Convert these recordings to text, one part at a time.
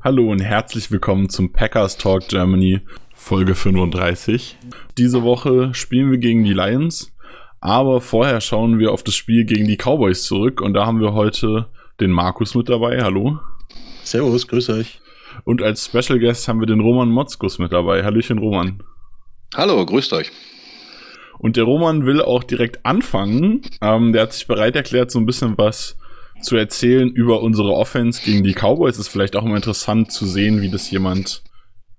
Hallo und herzlich willkommen zum Packers Talk Germany Folge 35. Diese Woche spielen wir gegen die Lions, aber vorher schauen wir auf das Spiel gegen die Cowboys zurück und da haben wir heute den Markus mit dabei. Hallo. Servus, grüß euch. Und als Special Guest haben wir den Roman Motzkus mit dabei. Hallöchen, Roman. Hallo, grüßt euch. Und der Roman will auch direkt anfangen. Ähm, der hat sich bereit erklärt, so ein bisschen was zu erzählen über unsere Offense gegen die Cowboys. Ist vielleicht auch immer interessant zu sehen, wie das jemand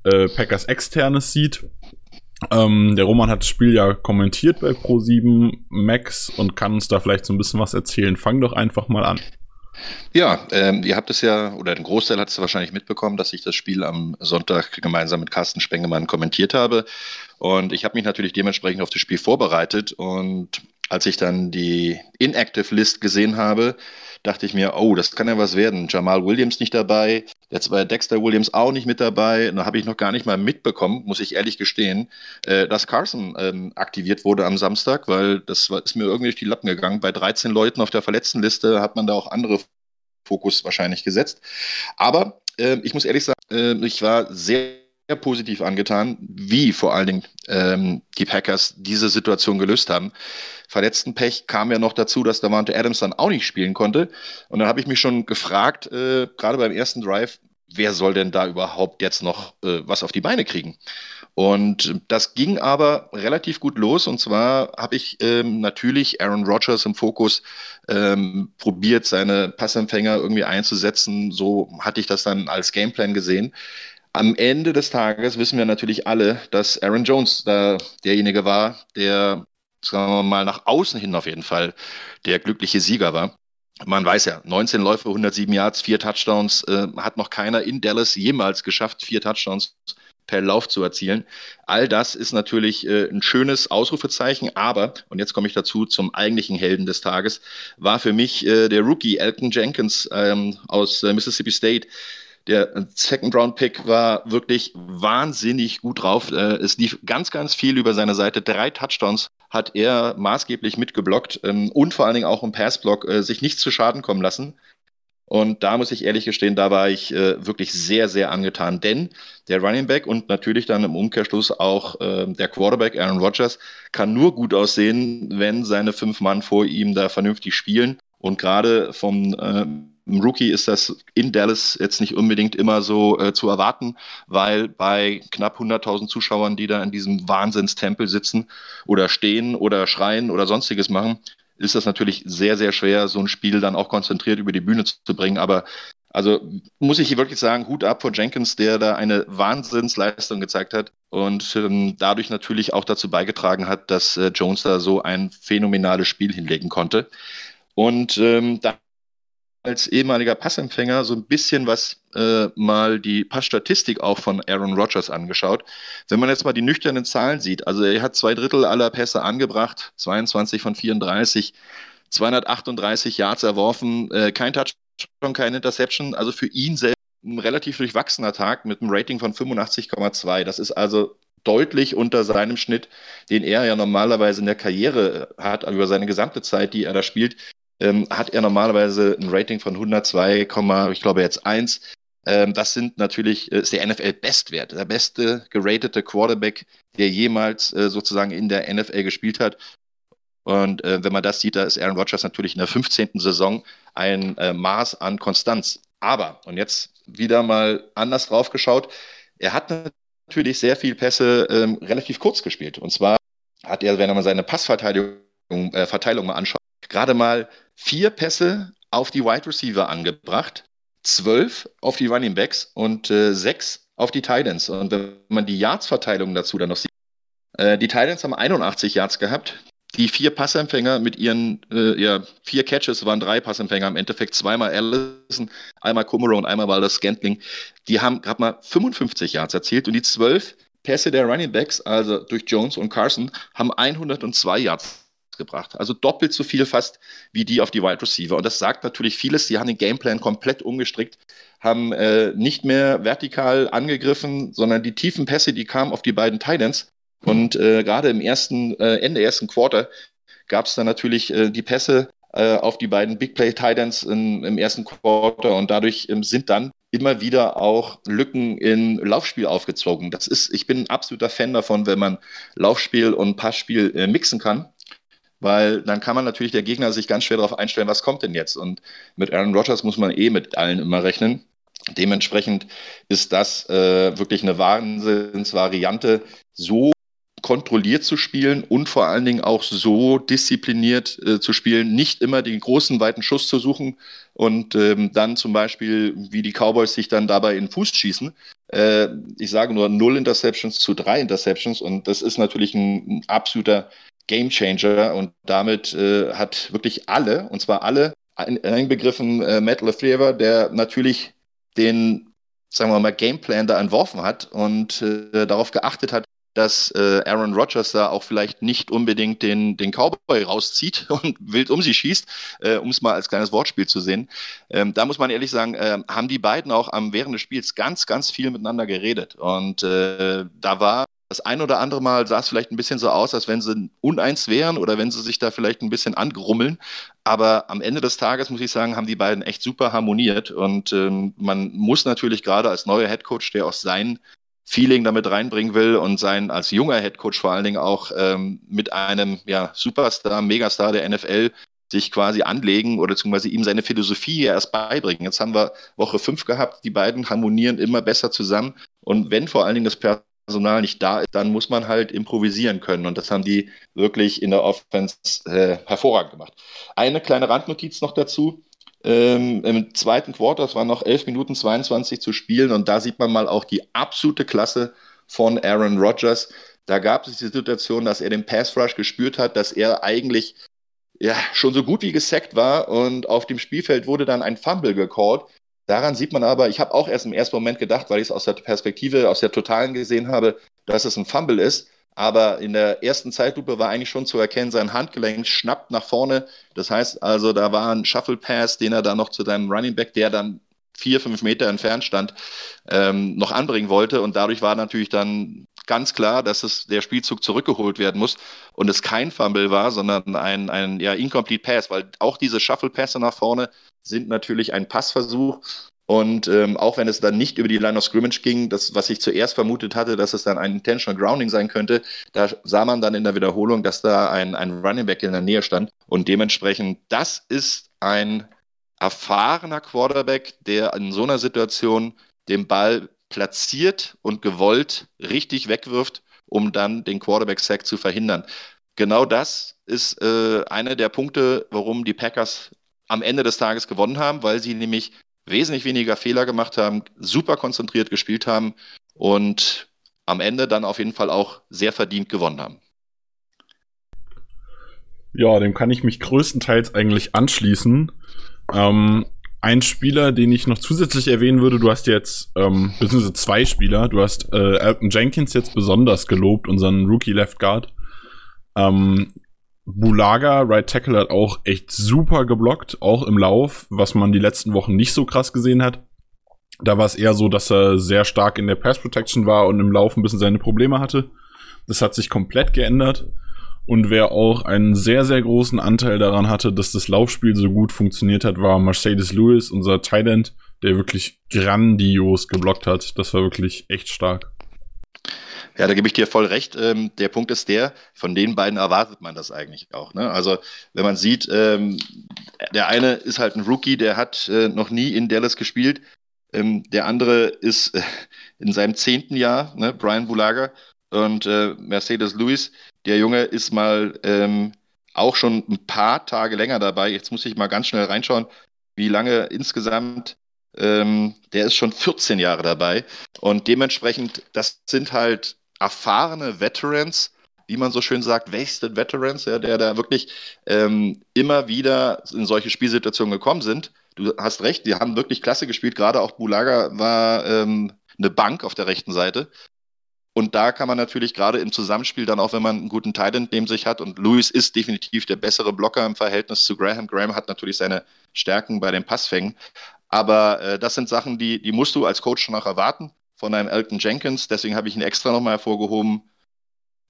äh, Packers externes sieht. Ähm, der Roman hat das Spiel ja kommentiert bei Pro7 Max und kann uns da vielleicht so ein bisschen was erzählen. Fang doch einfach mal an. Ja, ähm, ihr habt es ja, oder ein Großteil hat es wahrscheinlich mitbekommen, dass ich das Spiel am Sonntag gemeinsam mit Carsten Spengemann kommentiert habe. Und ich habe mich natürlich dementsprechend auf das Spiel vorbereitet. Und als ich dann die Inactive List gesehen habe, dachte ich mir, oh, das kann ja was werden. Jamal Williams nicht dabei, jetzt war Dexter Williams auch nicht mit dabei. Da habe ich noch gar nicht mal mitbekommen, muss ich ehrlich gestehen, äh, dass Carson ähm, aktiviert wurde am Samstag, weil das war, ist mir irgendwie durch die Lappen gegangen. Bei 13 Leuten auf der Verletztenliste hat man da auch andere Fokus wahrscheinlich gesetzt. Aber äh, ich muss ehrlich sagen, äh, ich war sehr positiv angetan, wie vor allen Dingen ähm, die Packers diese Situation gelöst haben. Verletztenpech kam ja noch dazu, dass Davante Adams dann auch nicht spielen konnte. Und dann habe ich mich schon gefragt, äh, gerade beim ersten Drive, wer soll denn da überhaupt jetzt noch äh, was auf die Beine kriegen? Und das ging aber relativ gut los. Und zwar habe ich ähm, natürlich Aaron Rodgers im Fokus ähm, probiert, seine Passempfänger irgendwie einzusetzen. So hatte ich das dann als Gameplan gesehen. Am Ende des Tages wissen wir natürlich alle, dass Aaron Jones da derjenige war, der, sagen wir mal, nach außen hin auf jeden Fall der glückliche Sieger war. Man weiß ja, 19 Läufe, 107 Yards, vier Touchdowns, äh, hat noch keiner in Dallas jemals geschafft, vier Touchdowns per Lauf zu erzielen. All das ist natürlich äh, ein schönes Ausrufezeichen, aber, und jetzt komme ich dazu zum eigentlichen Helden des Tages, war für mich äh, der Rookie Elton Jenkins ähm, aus äh, Mississippi State. Der Second-Round-Pick war wirklich wahnsinnig gut drauf. Äh, es lief ganz, ganz viel über seine Seite. Drei Touchdowns hat er maßgeblich mitgeblockt ähm, und vor allen Dingen auch im Passblock äh, sich nichts zu Schaden kommen lassen. Und da muss ich ehrlich gestehen, da war ich äh, wirklich sehr, sehr angetan. Denn der Running Back und natürlich dann im Umkehrschluss auch äh, der Quarterback Aaron Rodgers kann nur gut aussehen, wenn seine fünf Mann vor ihm da vernünftig spielen. Und gerade vom äh, Rookie ist das in Dallas jetzt nicht unbedingt immer so äh, zu erwarten, weil bei knapp 100.000 Zuschauern, die da in diesem Wahnsinnstempel sitzen oder stehen oder schreien oder sonstiges machen, ist das natürlich sehr, sehr schwer, so ein Spiel dann auch konzentriert über die Bühne zu bringen. Aber also muss ich hier wirklich sagen, Hut ab vor Jenkins, der da eine Wahnsinnsleistung gezeigt hat und ähm, dadurch natürlich auch dazu beigetragen hat, dass äh, Jones da so ein phänomenales Spiel hinlegen konnte. Und ähm, als ehemaliger Passempfänger so ein bisschen was äh, mal die Passstatistik auch von Aaron Rodgers angeschaut. Wenn man jetzt mal die nüchternen Zahlen sieht, also er hat zwei Drittel aller Pässe angebracht, 22 von 34, 238 Yards erworfen, äh, kein Touchdown, keine Interception, also für ihn selbst ein relativ durchwachsener Tag mit einem Rating von 85,2. Das ist also deutlich unter seinem Schnitt, den er ja normalerweise in der Karriere hat, über seine gesamte Zeit, die er da spielt ähm, hat er normalerweise ein Rating von 102, ich glaube jetzt 1. Ähm, das sind natürlich, äh, ist der NFL-Bestwert, der beste geratete Quarterback, der jemals äh, sozusagen in der NFL gespielt hat. Und äh, wenn man das sieht, da ist Aaron Rodgers natürlich in der 15. Saison ein äh, Maß an Konstanz. Aber, und jetzt wieder mal anders drauf geschaut, er hat natürlich sehr viele Pässe ähm, relativ kurz gespielt. Und zwar hat er, wenn man seine Passverteilung äh, Verteilung mal anschaut, gerade mal vier Pässe auf die Wide Receiver angebracht, zwölf auf die Running Backs und äh, sechs auf die Titans. Und wenn man die Yards-Verteilung dazu dann noch sieht, äh, die Titans haben 81 Yards gehabt, die vier Passempfänger mit ihren äh, ja, vier Catches waren drei Passempfänger im Endeffekt, zweimal Allison, einmal Kumaro und einmal das Scantling. Die haben gerade mal 55 Yards erzielt und die zwölf Pässe der Running Backs, also durch Jones und Carson, haben 102 Yards gebracht. Also doppelt so viel fast wie die auf die Wide Receiver. Und das sagt natürlich vieles. Sie haben den Gameplan komplett umgestrickt, haben äh, nicht mehr vertikal angegriffen, sondern die tiefen Pässe, die kamen auf die beiden Titans. Und äh, gerade im ersten, äh, Ende ersten Quarter gab es dann natürlich äh, die Pässe äh, auf die beiden Big Play Titans im ersten Quarter und dadurch ähm, sind dann immer wieder auch Lücken in Laufspiel aufgezogen. Das ist, ich bin ein absoluter Fan davon, wenn man Laufspiel und Passspiel äh, mixen kann weil dann kann man natürlich der Gegner sich ganz schwer darauf einstellen, was kommt denn jetzt. Und mit Aaron Rodgers muss man eh mit allen immer rechnen. Dementsprechend ist das äh, wirklich eine Wahnsinnsvariante, so kontrolliert zu spielen und vor allen Dingen auch so diszipliniert äh, zu spielen, nicht immer den großen, weiten Schuss zu suchen und ähm, dann zum Beispiel, wie die Cowboys sich dann dabei in den Fuß schießen. Äh, ich sage nur null Interceptions zu drei Interceptions und das ist natürlich ein, ein absoluter Game Changer und damit äh, hat wirklich alle, und zwar alle, einbegriffen äh, Matt LeFleur, der natürlich den, sagen wir mal, Gameplan da entworfen hat und äh, darauf geachtet hat, dass äh, Aaron Rodgers da auch vielleicht nicht unbedingt den, den Cowboy rauszieht und wild um sie schießt, äh, um es mal als kleines Wortspiel zu sehen. Ähm, da muss man ehrlich sagen, äh, haben die beiden auch am während des Spiels ganz, ganz viel miteinander geredet. Und äh, da war das ein oder andere Mal sah es vielleicht ein bisschen so aus, als wenn sie uneins wären oder wenn sie sich da vielleicht ein bisschen angrummeln. Aber am Ende des Tages, muss ich sagen, haben die beiden echt super harmoniert. Und ähm, man muss natürlich gerade als neuer Headcoach, der auch sein Feeling damit reinbringen will und sein als junger Headcoach vor allen Dingen auch ähm, mit einem ja, Superstar, Megastar der NFL sich quasi anlegen oder beziehungsweise ihm seine Philosophie erst beibringen. Jetzt haben wir Woche 5 gehabt, die beiden harmonieren immer besser zusammen. Und wenn vor allen Dingen das Personal nicht da ist, dann muss man halt improvisieren können. Und das haben die wirklich in der Offense äh, hervorragend gemacht. Eine kleine Randnotiz noch dazu. Ähm, Im zweiten Quarter, es waren noch 11 Minuten 22 zu spielen und da sieht man mal auch die absolute Klasse von Aaron Rodgers. Da gab es die Situation, dass er den Pass Rush gespürt hat, dass er eigentlich ja, schon so gut wie gesackt war und auf dem Spielfeld wurde dann ein Fumble gecallt. Daran sieht man aber, ich habe auch erst im ersten Moment gedacht, weil ich es aus der Perspektive, aus der Totalen gesehen habe, dass es ein Fumble ist. Aber in der ersten Zeitlupe war eigentlich schon zu erkennen, sein Handgelenk schnappt nach vorne. Das heißt also, da war ein Shuffle Pass, den er dann noch zu seinem Running Back, der dann vier, fünf Meter entfernt stand, ähm, noch anbringen wollte. Und dadurch war natürlich dann ganz klar, dass es der Spielzug zurückgeholt werden muss und es kein Fumble war, sondern ein, ein ja, Incomplete Pass, weil auch diese Shuffle-Pässe nach vorne sind natürlich ein Passversuch. Und ähm, auch wenn es dann nicht über die Line of Scrimmage ging, das, was ich zuerst vermutet hatte, dass es dann ein Intentional Grounding sein könnte, da sah man dann in der Wiederholung, dass da ein, ein Running Back in der Nähe stand. Und dementsprechend, das ist ein erfahrener Quarterback, der in so einer Situation den Ball platziert und gewollt richtig wegwirft, um dann den Quarterback-Sack zu verhindern. Genau das ist äh, einer der Punkte, warum die Packers am Ende des Tages gewonnen haben, weil sie nämlich wesentlich weniger Fehler gemacht haben, super konzentriert gespielt haben und am Ende dann auf jeden Fall auch sehr verdient gewonnen haben. Ja, dem kann ich mich größtenteils eigentlich anschließen. Ähm, ein Spieler, den ich noch zusätzlich erwähnen würde, du hast jetzt, ähm, beziehungsweise zwei Spieler, du hast äh, Alton Jenkins jetzt besonders gelobt, unseren Rookie Left Guard. Ähm, Bulaga, Right Tackle, hat auch echt super geblockt, auch im Lauf, was man die letzten Wochen nicht so krass gesehen hat. Da war es eher so, dass er sehr stark in der Pass Protection war und im Lauf ein bisschen seine Probleme hatte. Das hat sich komplett geändert. Und wer auch einen sehr, sehr großen Anteil daran hatte, dass das Laufspiel so gut funktioniert hat, war Mercedes Lewis, unser Thailand, der wirklich grandios geblockt hat. Das war wirklich echt stark. Ja, da gebe ich dir voll recht. Ähm, der Punkt ist der, von den beiden erwartet man das eigentlich auch. Ne? Also wenn man sieht, ähm, der eine ist halt ein Rookie, der hat äh, noch nie in Dallas gespielt. Ähm, der andere ist äh, in seinem zehnten Jahr, ne? Brian Bulaga und äh, Mercedes Lewis. Der Junge ist mal ähm, auch schon ein paar Tage länger dabei. Jetzt muss ich mal ganz schnell reinschauen, wie lange insgesamt ähm, der ist schon 14 Jahre dabei. Und dementsprechend, das sind halt erfahrene Veterans, wie man so schön sagt, Wasted Veterans, ja, der da wirklich ähm, immer wieder in solche Spielsituationen gekommen sind. Du hast recht, die haben wirklich klasse gespielt. Gerade auch Bulaga war ähm, eine Bank auf der rechten Seite. Und da kann man natürlich gerade im Zusammenspiel dann auch, wenn man einen guten Titan neben sich hat, und Lewis ist definitiv der bessere Blocker im Verhältnis zu Graham. Graham hat natürlich seine Stärken bei den Passfängen. Aber äh, das sind Sachen, die, die musst du als Coach schon auch erwarten von einem Elton Jenkins. Deswegen habe ich ihn extra nochmal hervorgehoben.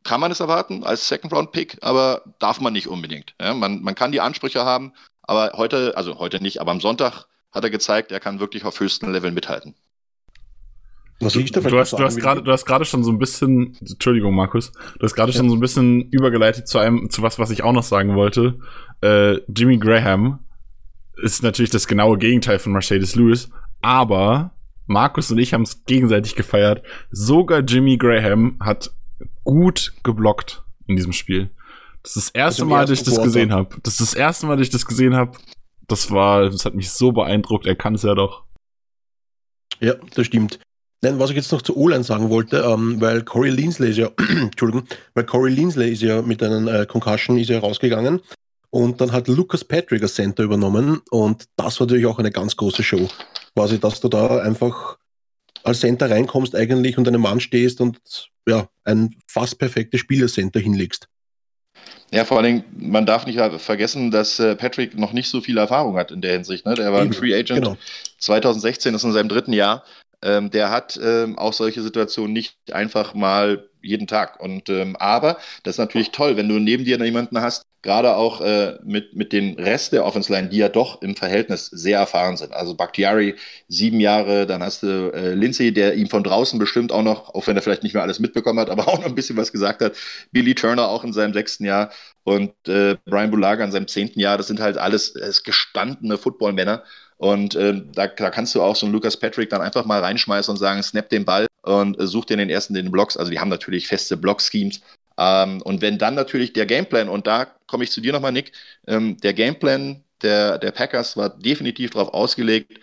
Kann man es erwarten als Second-Round-Pick, aber darf man nicht unbedingt. Ja, man, man kann die Ansprüche haben, aber heute, also heute nicht, aber am Sonntag hat er gezeigt, er kann wirklich auf höchstem Level mithalten. Was du, du, hast, du, hast gerade, du hast gerade schon so ein bisschen, Entschuldigung, Markus, du hast gerade ja. schon so ein bisschen übergeleitet zu einem, zu was, was ich auch noch sagen wollte. Äh, Jimmy Graham ist natürlich das genaue Gegenteil von Mercedes Lewis, aber Markus und ich haben es gegenseitig gefeiert. Sogar Jimmy Graham hat gut geblockt in diesem Spiel. Das ist das erste Mal, dass ich das gesehen habe. Das ist das erste Mal, dass ich das gesehen habe. Das war, das hat mich so beeindruckt. Er kann es ja doch. Ja, das stimmt. Nein, was ich jetzt noch zu O-Line sagen wollte, ähm, weil Corey Linsley ist ja, Entschuldigung, weil Corey Linsley ist ja mit einem äh, Concussion ist ja rausgegangen und dann hat Lucas Patrick als Center übernommen und das war natürlich auch eine ganz große Show. Quasi, dass du da einfach als Center reinkommst eigentlich und einem Mann stehst und ja, ein fast perfektes Spielercenter hinlegst. Ja, vor allen Dingen, man darf nicht vergessen, dass äh, Patrick noch nicht so viel Erfahrung hat in der Hinsicht. Ne? Der war ein Free Agent genau. 2016, ist in seinem dritten Jahr. Ähm, der hat ähm, auch solche Situationen nicht einfach mal jeden Tag. Und ähm, aber das ist natürlich toll, wenn du neben dir jemanden hast, gerade auch äh, mit, mit den Rest der Offense Line, die ja doch im Verhältnis sehr erfahren sind. Also Bakhtiari sieben Jahre, dann hast du äh, Lindsay, der ihm von draußen bestimmt auch noch, auch wenn er vielleicht nicht mehr alles mitbekommen hat, aber auch noch ein bisschen was gesagt hat. Billy Turner auch in seinem sechsten Jahr und äh, Brian Bulaga in seinem zehnten Jahr. Das sind halt alles äh, gestandene Footballmänner. Und äh, da, da, kannst du auch so einen Lucas Patrick dann einfach mal reinschmeißen und sagen, snap den Ball und äh, such dir den ersten den Blocks. Also die haben natürlich feste Block-Schemes. Ähm, und wenn dann natürlich der Gameplan, und da komme ich zu dir nochmal, Nick, ähm, der Gameplan der, der Packers war definitiv darauf ausgelegt,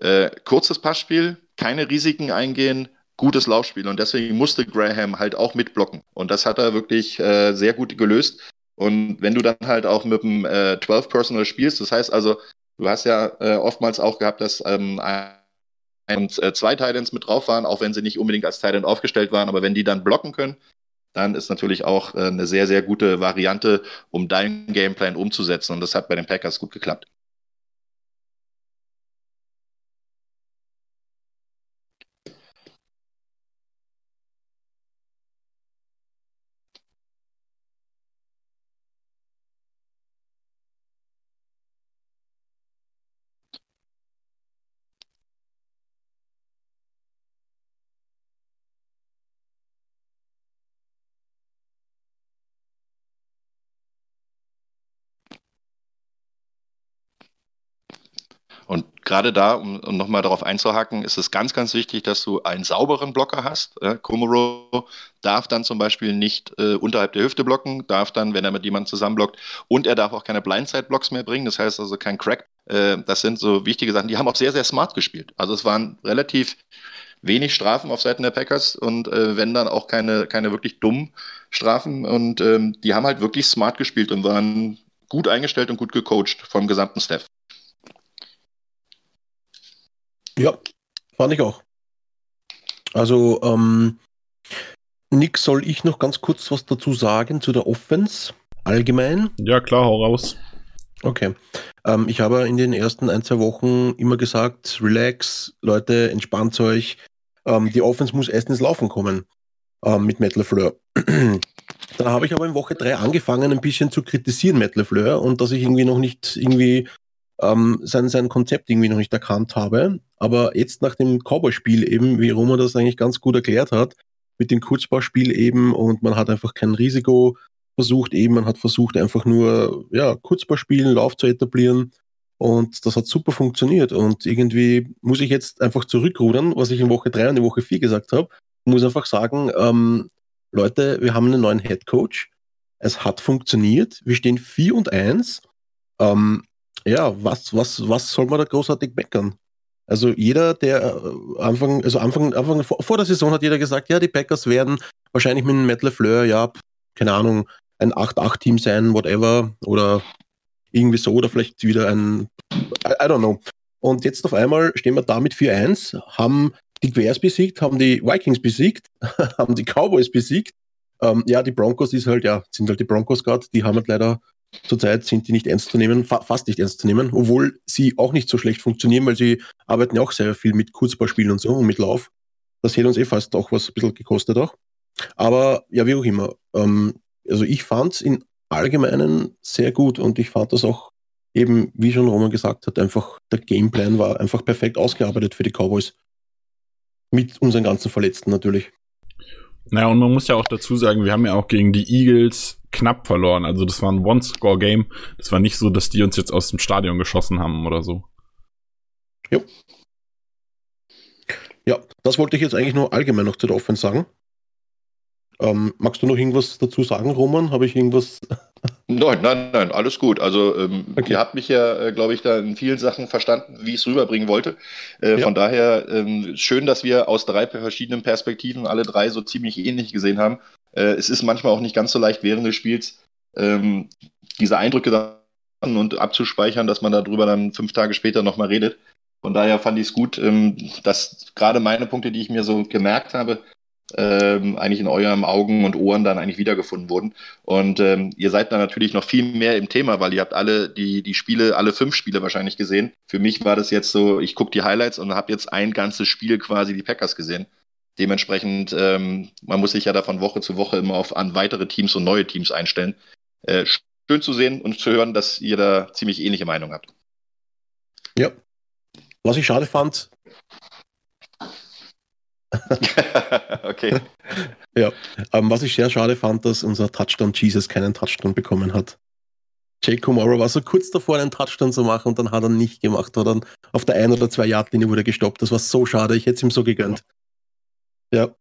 äh, kurzes Passspiel, keine Risiken eingehen, gutes Laufspiel. Und deswegen musste Graham halt auch mitblocken. Und das hat er wirklich äh, sehr gut gelöst. Und wenn du dann halt auch mit dem äh, 12 Personal spielst, das heißt also, Du hast ja äh, oftmals auch gehabt, dass ähm, ein und äh, zwei Titans mit drauf waren, auch wenn sie nicht unbedingt als Titan aufgestellt waren, aber wenn die dann blocken können, dann ist natürlich auch äh, eine sehr, sehr gute Variante, um deinen Gameplan umzusetzen. Und das hat bei den Packers gut geklappt. Gerade da, um, um nochmal darauf einzuhaken, ist es ganz, ganz wichtig, dass du einen sauberen Blocker hast. Äh, Komoro darf dann zum Beispiel nicht äh, unterhalb der Hüfte blocken, darf dann, wenn er mit jemandem zusammenblockt, und er darf auch keine Blindside-Blocks mehr bringen, das heißt also kein Crack. Äh, das sind so wichtige Sachen. Die haben auch sehr, sehr smart gespielt. Also es waren relativ wenig Strafen auf Seiten der Packers und äh, wenn dann auch keine, keine wirklich dummen Strafen. Und ähm, die haben halt wirklich smart gespielt und waren gut eingestellt und gut gecoacht vom gesamten Staff. Ja, fand ich auch. Also, ähm, Nick, soll ich noch ganz kurz was dazu sagen zu der Offense allgemein? Ja, klar, hau raus. Okay. Ähm, ich habe in den ersten ein, zwei Wochen immer gesagt, relax, Leute, entspannt euch. Ähm, die Offense muss erst ins Laufen kommen ähm, mit Metal Fleur. Dann habe ich aber in Woche 3 angefangen, ein bisschen zu kritisieren, Metal Fleur, und dass ich irgendwie noch nicht irgendwie ähm, sein, sein Konzept irgendwie noch nicht erkannt habe. Aber jetzt nach dem Cowboy-Spiel eben, wie Roma das eigentlich ganz gut erklärt hat, mit dem Kurzbauspiel eben und man hat einfach kein Risiko versucht eben, man hat versucht einfach nur, ja, Kurzbauspielen, Lauf zu etablieren und das hat super funktioniert und irgendwie muss ich jetzt einfach zurückrudern, was ich in Woche 3 und in Woche 4 gesagt habe, muss einfach sagen, ähm, Leute, wir haben einen neuen Head Coach, es hat funktioniert, wir stehen 4 und 1, ähm, ja, was, was, was soll man da großartig meckern? Also jeder, der äh, Anfang, also Anfang, Anfang vor, der Saison hat jeder gesagt, ja, die Packers werden wahrscheinlich mit Matt LeFleur, ja, keine Ahnung, ein 8-8-Team sein, whatever, oder irgendwie so, oder vielleicht wieder ein, I, I don't know. Und jetzt auf einmal stehen wir da mit 4-1, haben die Bears besiegt, haben die Vikings besiegt, haben die Cowboys besiegt. Ähm, ja, die Broncos ist halt, ja, sind halt die Broncos gerade, die haben halt leider zurzeit sind die nicht ernst zu nehmen, fa fast nicht ernst zu nehmen, obwohl sie auch nicht so schlecht funktionieren, weil sie arbeiten ja auch sehr viel mit Kurzballspielen und so und mit Lauf. Das hätte uns eh fast auch was ein bisschen gekostet auch. Aber ja, wie auch immer. Ähm, also ich fand es in Allgemeinen sehr gut und ich fand das auch eben, wie schon Roman gesagt hat, einfach der Gameplan war einfach perfekt ausgearbeitet für die Cowboys. Mit unseren ganzen Verletzten natürlich. Naja, und man muss ja auch dazu sagen, wir haben ja auch gegen die Eagles knapp verloren. Also das war ein One-Score-Game. Das war nicht so, dass die uns jetzt aus dem Stadion geschossen haben oder so. Jo. Ja, das wollte ich jetzt eigentlich nur allgemein noch zu der Offense sagen. Ähm, magst du noch irgendwas dazu sagen, Roman? Habe ich irgendwas? Nein, nein, nein, alles gut. Also ähm, okay. ihr habt mich ja, äh, glaube ich, da in vielen Sachen verstanden, wie ich es rüberbringen wollte. Äh, ja. Von daher ähm, schön, dass wir aus drei verschiedenen Perspektiven alle drei so ziemlich ähnlich gesehen haben. Äh, es ist manchmal auch nicht ganz so leicht während des Spiels ähm, diese Eindrücke dann und abzuspeichern, dass man darüber dann fünf Tage später nochmal redet. Von daher fand ich es gut, ähm, dass gerade meine Punkte, die ich mir so gemerkt habe, ähm, eigentlich in euren Augen und Ohren dann eigentlich wiedergefunden wurden. Und ähm, ihr seid dann natürlich noch viel mehr im Thema, weil ihr habt alle die, die Spiele, alle fünf Spiele wahrscheinlich gesehen. Für mich war das jetzt so, ich gucke die Highlights und habe jetzt ein ganzes Spiel quasi die Packers gesehen. Dementsprechend, ähm, man muss sich ja da von Woche zu Woche immer auf an weitere Teams und neue Teams einstellen. Äh, schön zu sehen und zu hören, dass ihr da ziemlich ähnliche Meinung habt. Ja. Was ich schade fand. okay. Ja, ähm, was ich sehr schade fand, dass unser Touchdown Jesus keinen Touchdown bekommen hat. Jake Morrow war so kurz davor, einen Touchdown zu machen und dann hat er nicht gemacht. Oder dann auf der ein oder zwei Yard Linie wurde gestoppt. Das war so schade. Ich hätte es ihm so gegönnt. Ja. Ja.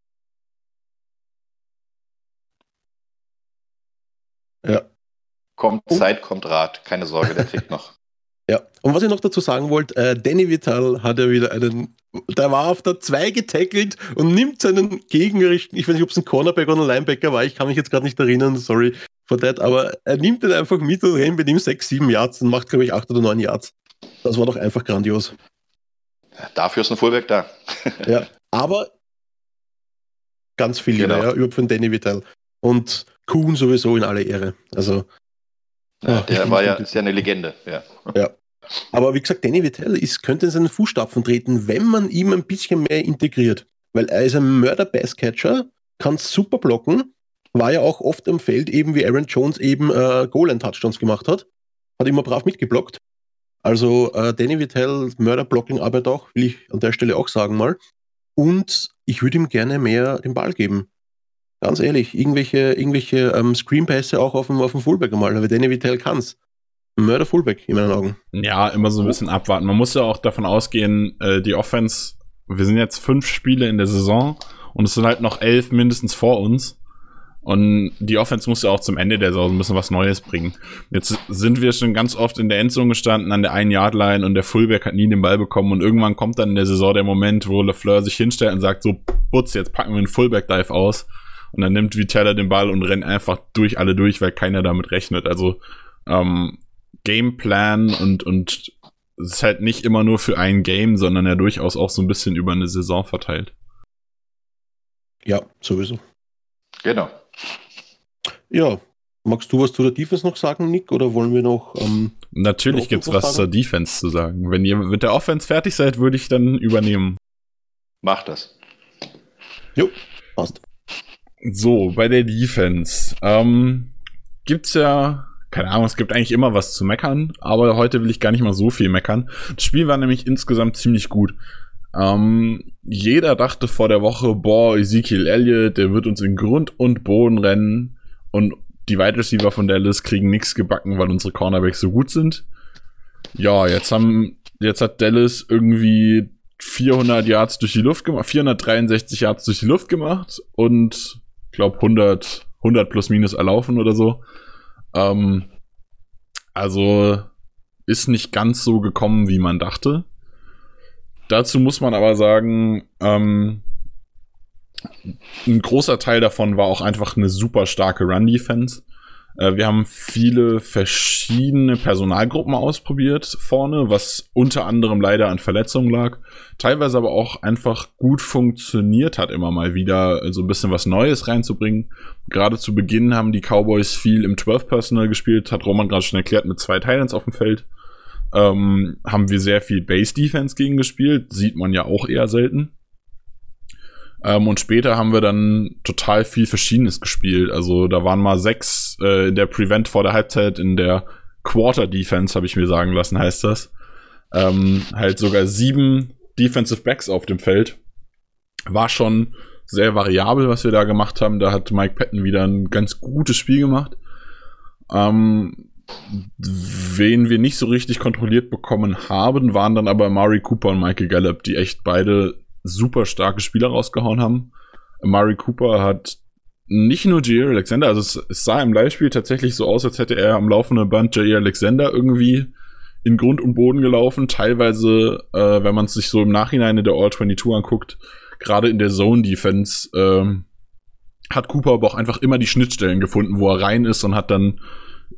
Kommt Zeit, kommt Rat. Keine Sorge, der tickt noch. Ja, und was ich noch dazu sagen wollte, äh, Danny Vital hat ja wieder einen, der war auf der 2 getackelt und nimmt seinen Gegner, ich weiß nicht, ob es ein Cornerback oder ein Linebacker war, ich kann mich jetzt gerade nicht erinnern, sorry for that, aber er nimmt den einfach mit und rennt mit ihm 6, 7 Yards und macht, glaube ich, 8 oder 9 Yards. Das war doch einfach grandios. Dafür ist ein Fullback da. ja, aber ganz viel genau. ja, überhaupt von Danny Vital. Und Kuhn sowieso in aller Ehre. Also. Ja, der war ja, ist ja eine Legende, ja. Ja. Aber wie gesagt, Danny Vittel ist, könnte in seinen Fußstapfen treten, wenn man ihm ein bisschen mehr integriert. Weil er ist ein Mörder-Bass-Catcher, kann super blocken, war ja auch oft am Feld, eben wie Aaron Jones eben äh, Goal-Touchdowns gemacht hat. Hat immer brav mitgeblockt. Also äh, Danny Vittel, Mörder-Blocking-Arbeit auch, will ich an der Stelle auch sagen mal. Und ich würde ihm gerne mehr den Ball geben. Ganz ehrlich, irgendwelche, irgendwelche ähm, Screenpässe auch auf dem, auf dem Fullback mal, weil Danny Vittel kann's. Mörder Fullback in meinen Augen. Ja, immer so ein bisschen abwarten. Man muss ja auch davon ausgehen, äh, die Offense, wir sind jetzt fünf Spiele in der Saison und es sind halt noch elf mindestens vor uns. Und die Offense muss ja auch zum Ende der Saison ein bisschen was Neues bringen. Jetzt sind wir schon ganz oft in der Endzone gestanden, an der einen Yard line und der Fullback hat nie den Ball bekommen. Und irgendwann kommt dann in der Saison der Moment, wo LeFleur sich hinstellt und sagt so, putz, jetzt packen wir einen Fullback-Dive aus. Und dann nimmt Viteller den Ball und rennt einfach durch alle durch, weil keiner damit rechnet. Also ähm, Gameplan und, und es ist halt nicht immer nur für ein Game, sondern ja durchaus auch so ein bisschen über eine Saison verteilt. Ja, sowieso. Genau. Ja, magst du was zu der Defense noch sagen, Nick, oder wollen wir noch. Ähm, Natürlich gibt es was zur Defense zu sagen. Wenn ihr mit der Offense fertig seid, würde ich dann übernehmen. Mach das. Jo, passt. So, bei der Defense ähm, gibt's ja keine Ahnung, es gibt eigentlich immer was zu meckern, aber heute will ich gar nicht mal so viel meckern. Das Spiel war nämlich insgesamt ziemlich gut. Ähm, jeder dachte vor der Woche, boah, Ezekiel Elliott, der wird uns in Grund und Boden rennen und die Wide Receiver von Dallas kriegen nichts gebacken, weil unsere Cornerbacks so gut sind. Ja, jetzt haben, jetzt hat Dallas irgendwie 400 Yards durch die Luft gemacht, 463 Yards durch die Luft gemacht und, glaub 100, 100 plus minus erlaufen oder so. Ähm, also ist nicht ganz so gekommen, wie man dachte. Dazu muss man aber sagen, ähm, ein großer Teil davon war auch einfach eine super starke Run-Defense. Äh, wir haben viele verschiedene Personalgruppen ausprobiert vorne, was unter anderem leider an Verletzungen lag. Teilweise aber auch einfach gut funktioniert hat, immer mal wieder so ein bisschen was Neues reinzubringen. Gerade zu Beginn haben die Cowboys viel im 12-Personal gespielt, hat Roman gerade schon erklärt, mit zwei Titans auf dem Feld. Ähm, haben wir sehr viel Base-Defense gegen gespielt, sieht man ja auch eher selten. Ähm, und später haben wir dann total viel Verschiedenes gespielt. Also da waren mal sechs äh, in der Prevent vor der Halbzeit, in der Quarter Defense, habe ich mir sagen lassen, heißt das. Ähm, halt sogar sieben Defensive Backs auf dem Feld. War schon sehr variabel, was wir da gemacht haben. Da hat Mike Patton wieder ein ganz gutes Spiel gemacht. Ähm, wen wir nicht so richtig kontrolliert bekommen haben, waren dann aber Mari Cooper und Michael Gallup, die echt beide super starke Spieler rausgehauen haben. Mari Cooper hat nicht nur J.R. Alexander, also es, es, sah im Live-Spiel tatsächlich so aus, als hätte er am laufenden Band J.R. Alexander irgendwie in Grund und Boden gelaufen. Teilweise, äh, wenn man es sich so im Nachhinein in der All-22 anguckt, gerade in der Zone-Defense, äh, hat Cooper aber auch einfach immer die Schnittstellen gefunden, wo er rein ist und hat dann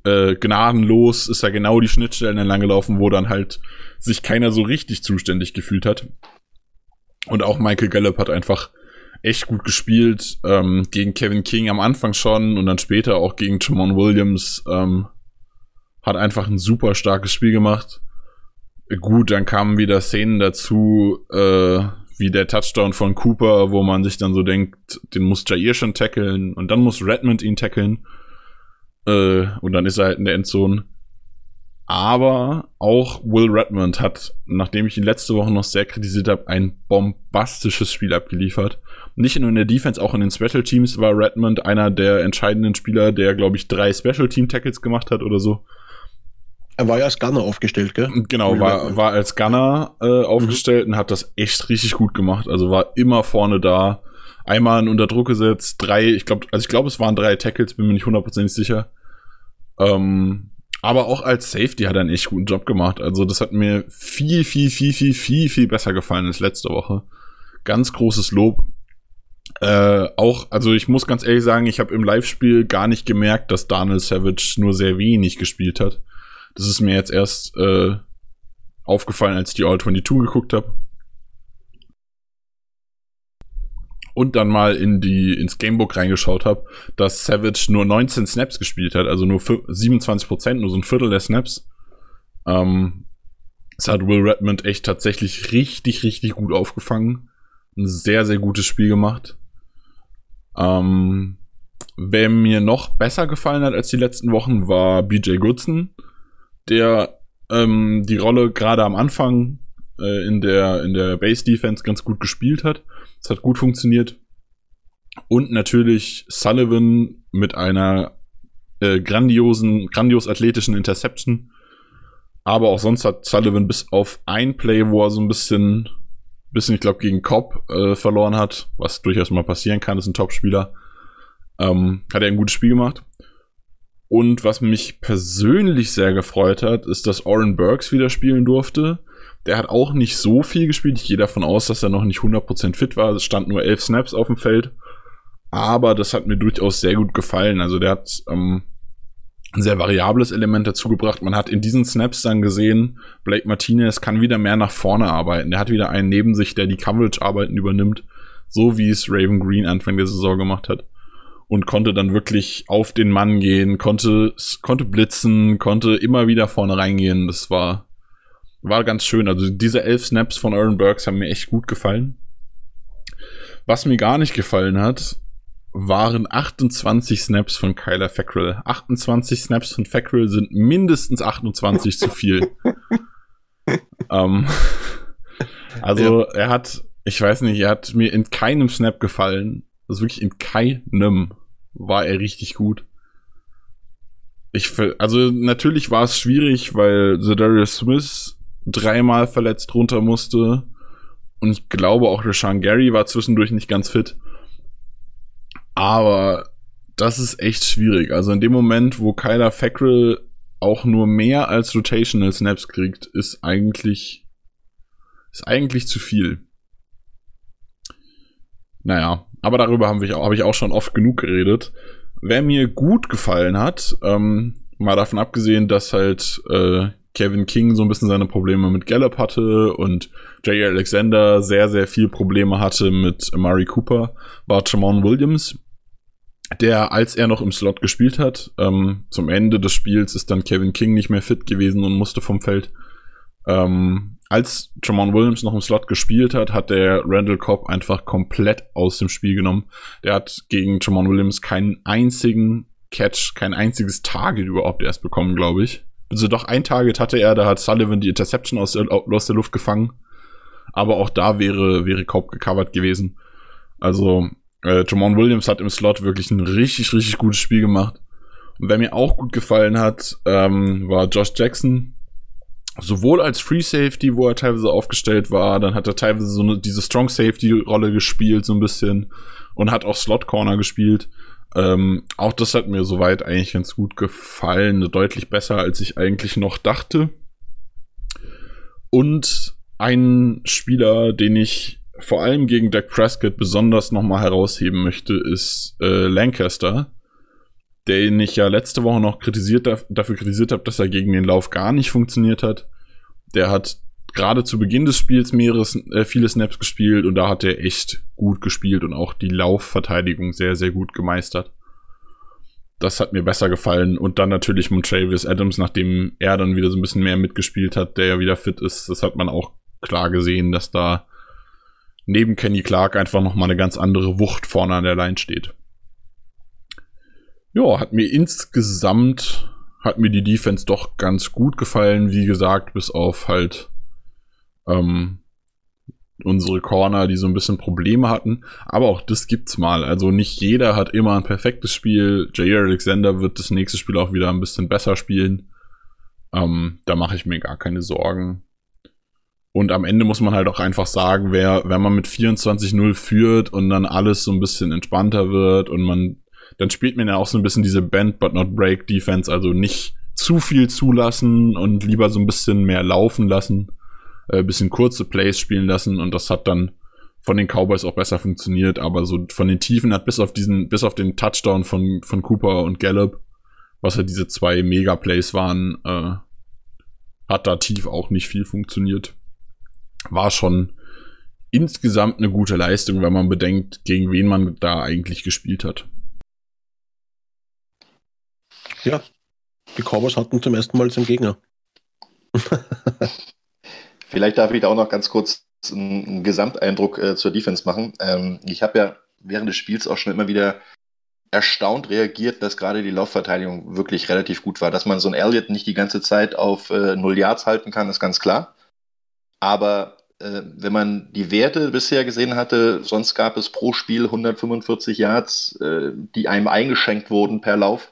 äh, gnadenlos, ist er genau die Schnittstellen entlang gelaufen, wo dann halt sich keiner so richtig zuständig gefühlt hat. Und auch Michael Gallup hat einfach echt gut gespielt. Ähm, gegen Kevin King am Anfang schon und dann später auch gegen Jamon Williams. Ähm, hat einfach ein super starkes Spiel gemacht. Gut, dann kamen wieder Szenen dazu, äh, wie der Touchdown von Cooper, wo man sich dann so denkt, den muss Jair schon tackeln und dann muss Redmond ihn tackeln. Äh, und dann ist er halt in der Endzone. Aber auch Will Redmond hat, nachdem ich ihn letzte Woche noch sehr kritisiert habe, ein bombastisches Spiel abgeliefert. Nicht nur in der Defense, auch in den Special Teams war Redmond einer der entscheidenden Spieler, der, glaube ich, drei Special Team Tackles gemacht hat oder so. Er war ja als Gunner aufgestellt, gell? Genau, war, war als Gunner äh, aufgestellt mhm. und hat das echt richtig gut gemacht. Also war immer vorne da. Einmal unter Druck gesetzt, drei, ich glaube, also ich glaube, es waren drei Tackles, bin mir nicht hundertprozentig sicher. Ähm, aber auch als Safety hat er einen echt guten Job gemacht. Also das hat mir viel, viel, viel, viel, viel, viel besser gefallen als letzte Woche. Ganz großes Lob. Äh, auch, also ich muss ganz ehrlich sagen, ich habe im Live-Spiel gar nicht gemerkt, dass Daniel Savage nur sehr wenig gespielt hat. Das ist mir jetzt erst äh, aufgefallen, als ich die All-22 geguckt habe. Und dann mal in die ins Gamebook reingeschaut habe, dass Savage nur 19 Snaps gespielt hat, also nur 27 Prozent, nur so ein Viertel der Snaps. Ähm, das hat Will Redmond echt tatsächlich richtig, richtig gut aufgefangen. Ein sehr, sehr gutes Spiel gemacht. Ähm, wer mir noch besser gefallen hat als die letzten Wochen, war BJ Goodson, der ähm, die Rolle gerade am Anfang äh, in der, in der Base Defense ganz gut gespielt hat. Es hat gut funktioniert. Und natürlich Sullivan mit einer äh, grandiosen, grandios athletischen Interception. Aber auch sonst hat Sullivan bis auf ein Play, wo er so ein bisschen, bisschen ich glaube, gegen Cobb äh, verloren hat, was durchaus mal passieren kann, ist ein Topspieler, ähm, hat er ein gutes Spiel gemacht. Und was mich persönlich sehr gefreut hat, ist, dass Oren Burks wieder spielen durfte. Der hat auch nicht so viel gespielt. Ich gehe davon aus, dass er noch nicht 100% fit war. Es stand nur elf Snaps auf dem Feld. Aber das hat mir durchaus sehr gut gefallen. Also der hat ähm, ein sehr variables Element dazu gebracht. Man hat in diesen Snaps dann gesehen, Blake Martinez kann wieder mehr nach vorne arbeiten. Der hat wieder einen neben sich, der die Coverage-Arbeiten übernimmt. So wie es Raven Green Anfang der Saison gemacht hat. Und konnte dann wirklich auf den Mann gehen, konnte, konnte blitzen, konnte immer wieder vorne reingehen. Das war war ganz schön. Also diese elf Snaps von Aaron Burks haben mir echt gut gefallen. Was mir gar nicht gefallen hat, waren 28 Snaps von Kyler Fackrell. 28 Snaps von Fackrell sind mindestens 28 zu viel. ähm, also ja. er hat, ich weiß nicht, er hat mir in keinem Snap gefallen. Also wirklich in keinem war er richtig gut. Ich, also natürlich war es schwierig, weil Zedarius Smith dreimal verletzt runter musste. Und ich glaube auch Rashawn Gary war zwischendurch nicht ganz fit. Aber das ist echt schwierig. Also in dem Moment, wo Kyler Fackrell auch nur mehr als Rotational Snaps kriegt, ist eigentlich, ist eigentlich zu viel. Naja, aber darüber habe ich, hab ich auch schon oft genug geredet. Wer mir gut gefallen hat, ähm, mal davon abgesehen, dass halt äh, Kevin King so ein bisschen seine Probleme mit Gallup hatte und Jay Alexander sehr, sehr viel Probleme hatte mit Murray Cooper, war Jamon Williams, der, als er noch im Slot gespielt hat, ähm, zum Ende des Spiels ist dann Kevin King nicht mehr fit gewesen und musste vom Feld. Ähm, als Jamon Williams noch im Slot gespielt hat, hat der Randall Cobb einfach komplett aus dem Spiel genommen. Der hat gegen Jamon Williams keinen einzigen Catch, kein einziges Target überhaupt erst bekommen, glaube ich. Also doch ein Target hatte er, da hat Sullivan die Interception aus der, aus der Luft gefangen. Aber auch da wäre, wäre Cobb gecovert gewesen. Also, äh, Jamon Williams hat im Slot wirklich ein richtig, richtig gutes Spiel gemacht. Und wer mir auch gut gefallen hat, ähm, war Josh Jackson. Sowohl als Free Safety, wo er teilweise aufgestellt war, dann hat er teilweise so eine, diese Strong Safety Rolle gespielt, so ein bisschen. Und hat auch Slot Corner gespielt. Ähm, auch das hat mir soweit eigentlich ganz gut gefallen. Deutlich besser, als ich eigentlich noch dachte. Und ein Spieler, den ich vor allem gegen Dak Prescott besonders nochmal herausheben möchte, ist äh, Lancaster, den ich ja letzte Woche noch kritisiert, dafür kritisiert habe, dass er gegen den Lauf gar nicht funktioniert hat. Der hat gerade zu Beginn des Spiels mehrere, äh, viele Snaps gespielt und da hat er echt gut gespielt und auch die Laufverteidigung sehr, sehr gut gemeistert. Das hat mir besser gefallen. Und dann natürlich Montravius Adams, nachdem er dann wieder so ein bisschen mehr mitgespielt hat, der ja wieder fit ist. Das hat man auch klar gesehen, dass da neben Kenny Clark einfach nochmal eine ganz andere Wucht vorne an der Line steht. Ja, hat mir insgesamt, hat mir die Defense doch ganz gut gefallen. Wie gesagt, bis auf halt ähm, unsere Corner, die so ein bisschen Probleme hatten. Aber auch das gibt's mal. Also nicht jeder hat immer ein perfektes Spiel. Jair Alexander wird das nächste Spiel auch wieder ein bisschen besser spielen. Ähm, da mache ich mir gar keine Sorgen. Und am Ende muss man halt auch einfach sagen, wer, wenn man mit 24-0 führt und dann alles so ein bisschen entspannter wird und man, dann spielt man ja auch so ein bisschen diese Bend but not break Defense, also nicht zu viel zulassen und lieber so ein bisschen mehr laufen lassen äh, bisschen kurze Plays spielen lassen und das hat dann von den Cowboys auch besser funktioniert, aber so von den Tiefen hat bis auf diesen, bis auf den Touchdown von, von Cooper und Gallup, was ja diese zwei Mega-Plays waren, äh, hat da tief auch nicht viel funktioniert. War schon insgesamt eine gute Leistung, wenn man bedenkt, gegen wen man da eigentlich gespielt hat. Ja, die Cowboys hatten zum ersten Mal zum Gegner. Vielleicht darf ich da auch noch ganz kurz einen, einen Gesamteindruck äh, zur Defense machen. Ähm, ich habe ja während des Spiels auch schon immer wieder erstaunt reagiert, dass gerade die Laufverteidigung wirklich relativ gut war. Dass man so ein Elliott nicht die ganze Zeit auf äh, 0 Yards halten kann, ist ganz klar. Aber äh, wenn man die Werte bisher gesehen hatte, sonst gab es pro Spiel 145 Yards, äh, die einem eingeschenkt wurden per Lauf.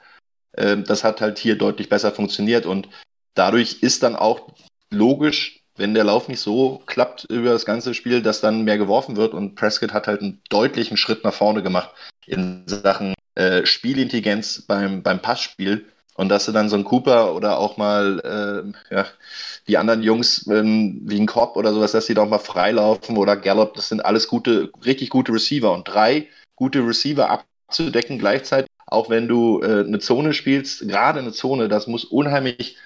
Äh, das hat halt hier deutlich besser funktioniert und dadurch ist dann auch logisch, wenn der Lauf nicht so klappt über das ganze Spiel, dass dann mehr geworfen wird. Und Prescott hat halt einen deutlichen Schritt nach vorne gemacht in Sachen äh, Spielintelligenz beim, beim Passspiel. Und dass du dann so ein Cooper oder auch mal äh, ja, die anderen Jungs ähm, wie ein Cobb oder sowas, dass die doch mal freilaufen oder Gallup, das sind alles gute, richtig gute Receiver. Und drei gute Receiver abzudecken gleichzeitig, auch wenn du äh, eine Zone spielst, gerade eine Zone, das muss unheimlich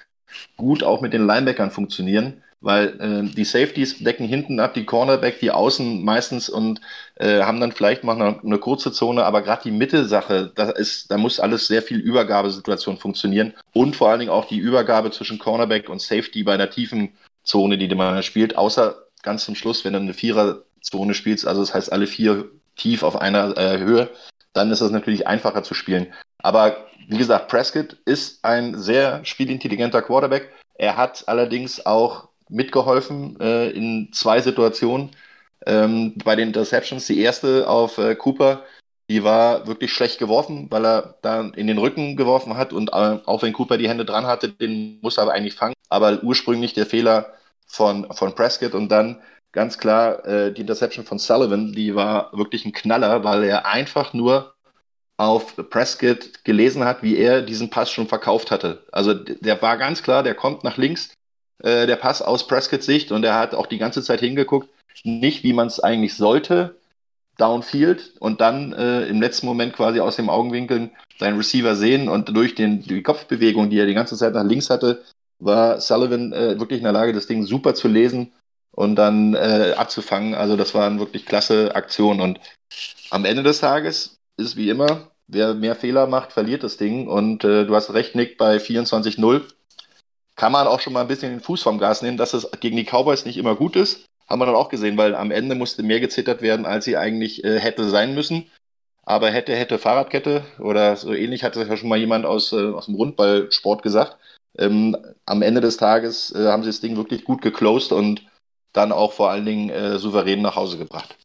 gut auch mit den Linebackern funktionieren weil äh, die Safeties decken hinten ab, die Cornerback, die Außen meistens und äh, haben dann vielleicht mal eine, eine kurze Zone, aber gerade die Mittelsache, da ist, da muss alles sehr viel Übergabesituation funktionieren und vor allen Dingen auch die Übergabe zwischen Cornerback und Safety bei der tiefen Zone, die man spielt, außer ganz zum Schluss, wenn du eine Viererzone spielst, also das heißt alle vier tief auf einer äh, Höhe, dann ist das natürlich einfacher zu spielen. Aber wie gesagt, Prescott ist ein sehr spielintelligenter Quarterback. Er hat allerdings auch mitgeholfen äh, in zwei Situationen. Ähm, bei den Interceptions, die erste auf äh, Cooper, die war wirklich schlecht geworfen, weil er da in den Rücken geworfen hat und äh, auch wenn Cooper die Hände dran hatte, den muss er aber eigentlich fangen. Aber ursprünglich der Fehler von, von Prescott und dann ganz klar äh, die Interception von Sullivan, die war wirklich ein Knaller, weil er einfach nur auf Prescott gelesen hat, wie er diesen Pass schon verkauft hatte. Also der war ganz klar, der kommt nach links, äh, der Pass aus Prescotts Sicht und er hat auch die ganze Zeit hingeguckt, nicht wie man es eigentlich sollte, downfield und dann äh, im letzten Moment quasi aus dem Augenwinkel seinen Receiver sehen und durch den, die Kopfbewegung, die er die ganze Zeit nach links hatte, war Sullivan äh, wirklich in der Lage, das Ding super zu lesen und dann äh, abzufangen. Also das waren wirklich klasse Aktionen und am Ende des Tages ist wie immer, wer mehr Fehler macht, verliert das Ding und äh, du hast recht, Nick, bei 24-0 kann man auch schon mal ein bisschen den Fuß vom Gas nehmen, dass es gegen die Cowboys nicht immer gut ist. Haben wir dann auch gesehen, weil am Ende musste mehr gezittert werden, als sie eigentlich äh, hätte sein müssen. Aber hätte, hätte Fahrradkette oder so ähnlich hatte ja schon mal jemand aus, äh, aus dem Rundballsport gesagt. Ähm, am Ende des Tages äh, haben sie das Ding wirklich gut geclosed und dann auch vor allen Dingen äh, souverän nach Hause gebracht.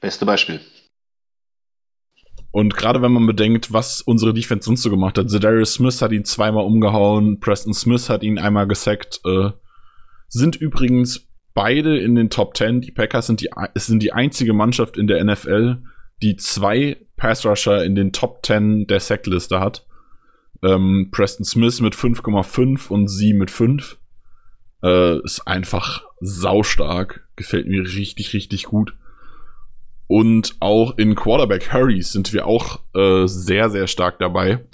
Beste Beispiel. Und gerade wenn man bedenkt, was unsere Defense sonst so gemacht hat, Zedarius Smith hat ihn zweimal umgehauen, Preston Smith hat ihn einmal gesackt, äh, sind übrigens beide in den Top 10. Die Packers sind die, sind die einzige Mannschaft in der NFL, die zwei Pass Rusher in den Top 10 der Sackliste hat. Ähm, Preston Smith mit 5,5 und sie mit 5. Äh, ist einfach saustark. Gefällt mir richtig, richtig gut. Und auch in Quarterback Hurries sind wir auch äh, sehr, sehr stark dabei.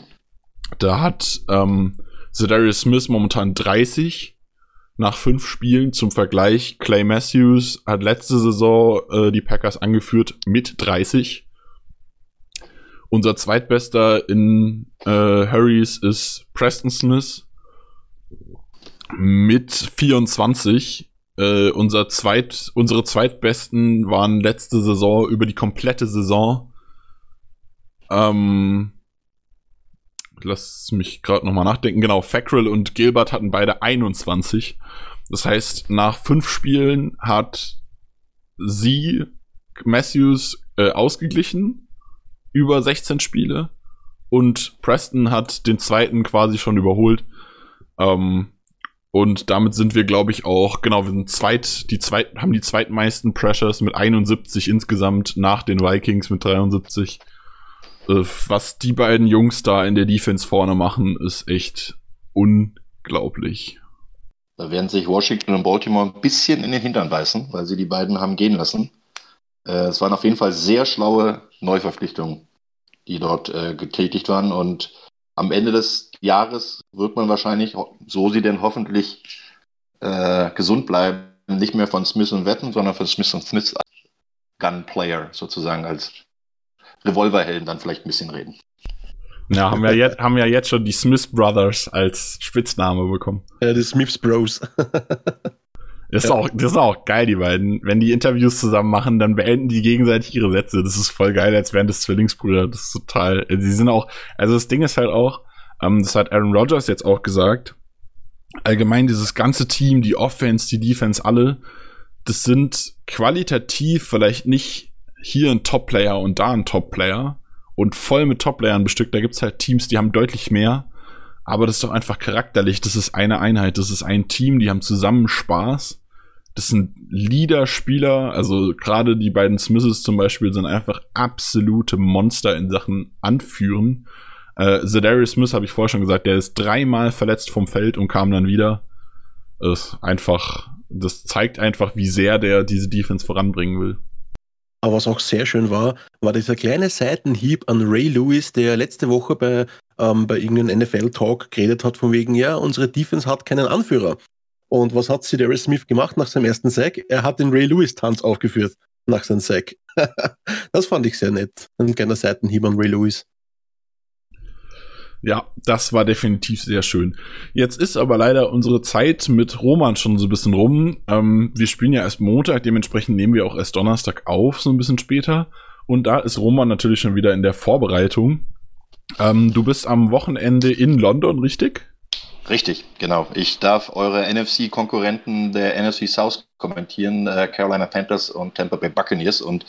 Da hat ähm, Zedarius Smith momentan 30 nach fünf Spielen. Zum Vergleich, Clay Matthews hat letzte Saison äh, die Packers angeführt mit 30. Unser zweitbester in äh, Hurries ist Preston Smith mit 24 äh, unser zweit, unsere zweitbesten waren letzte Saison über die komplette Saison. Ähm, lass mich gerade nochmal nachdenken. Genau, Fackrell und Gilbert hatten beide 21. Das heißt, nach fünf Spielen hat sie Matthews äh, ausgeglichen über 16 Spiele und Preston hat den zweiten quasi schon überholt. Ähm, und damit sind wir, glaube ich, auch, genau, wir sind zweit, die zweit, haben die zweitmeisten Pressures mit 71 insgesamt nach den Vikings mit 73. Äh, was die beiden Jungs da in der Defense vorne machen, ist echt unglaublich. Da werden sich Washington und Baltimore ein bisschen in den Hintern beißen, weil sie die beiden haben gehen lassen. Äh, es waren auf jeden Fall sehr schlaue Neuverpflichtungen, die dort äh, getätigt waren und am Ende des Jahres wird man wahrscheinlich, so sie denn hoffentlich äh, gesund bleiben, nicht mehr von Smith und Wetten, sondern von Smith und Smith als Gunplayer sozusagen als Revolverhelden dann vielleicht ein bisschen reden. Ja, haben ja jetzt, haben ja jetzt schon die Smith Brothers als Spitzname bekommen. Ja, die Smiths Bros. Das ist, auch, das ist auch geil, die beiden. Wenn die Interviews zusammen machen, dann beenden die gegenseitig ihre Sätze. Das ist voll geil, als wären das Zwillingsbrüder. Das ist total. Sie sind auch, also das Ding ist halt auch, ähm, das hat Aaron Rodgers jetzt auch gesagt. Allgemein dieses ganze Team, die Offense, die Defense, alle, das sind qualitativ vielleicht nicht hier ein Top-Player und da ein Top-Player und voll mit Top-Playern bestückt. Da gibt's halt Teams, die haben deutlich mehr. Aber das ist doch einfach charakterlich. Das ist eine Einheit, das ist ein Team, die haben zusammen Spaß. Das sind Leader-Spieler, also gerade die beiden Smiths zum Beispiel sind einfach absolute Monster in Sachen Anführen. Äh, Zedarius Smith habe ich vorher schon gesagt, der ist dreimal verletzt vom Feld und kam dann wieder. Ist einfach, das zeigt einfach, wie sehr der diese Defense voranbringen will. Aber was auch sehr schön war, war dieser kleine Seitenhieb an Ray Lewis, der letzte Woche bei, ähm, bei irgendeinem NFL-Talk geredet hat, von wegen, ja, unsere Defense hat keinen Anführer. Und was hat Cedarius Smith gemacht nach seinem ersten Sack? Er hat den Ray Lewis-Tanz aufgeführt nach seinem Sack. das fand ich sehr nett. Ein kleiner Seitenhieb an Ray Lewis. Ja, das war definitiv sehr schön. Jetzt ist aber leider unsere Zeit mit Roman schon so ein bisschen rum. Ähm, wir spielen ja erst Montag, dementsprechend nehmen wir auch erst Donnerstag auf, so ein bisschen später. Und da ist Roman natürlich schon wieder in der Vorbereitung. Ähm, du bist am Wochenende in London, richtig? Richtig, genau. Ich darf eure NFC-Konkurrenten der NFC South kommentieren, äh, Carolina Panthers und Tampa Bay Buccaneers. Und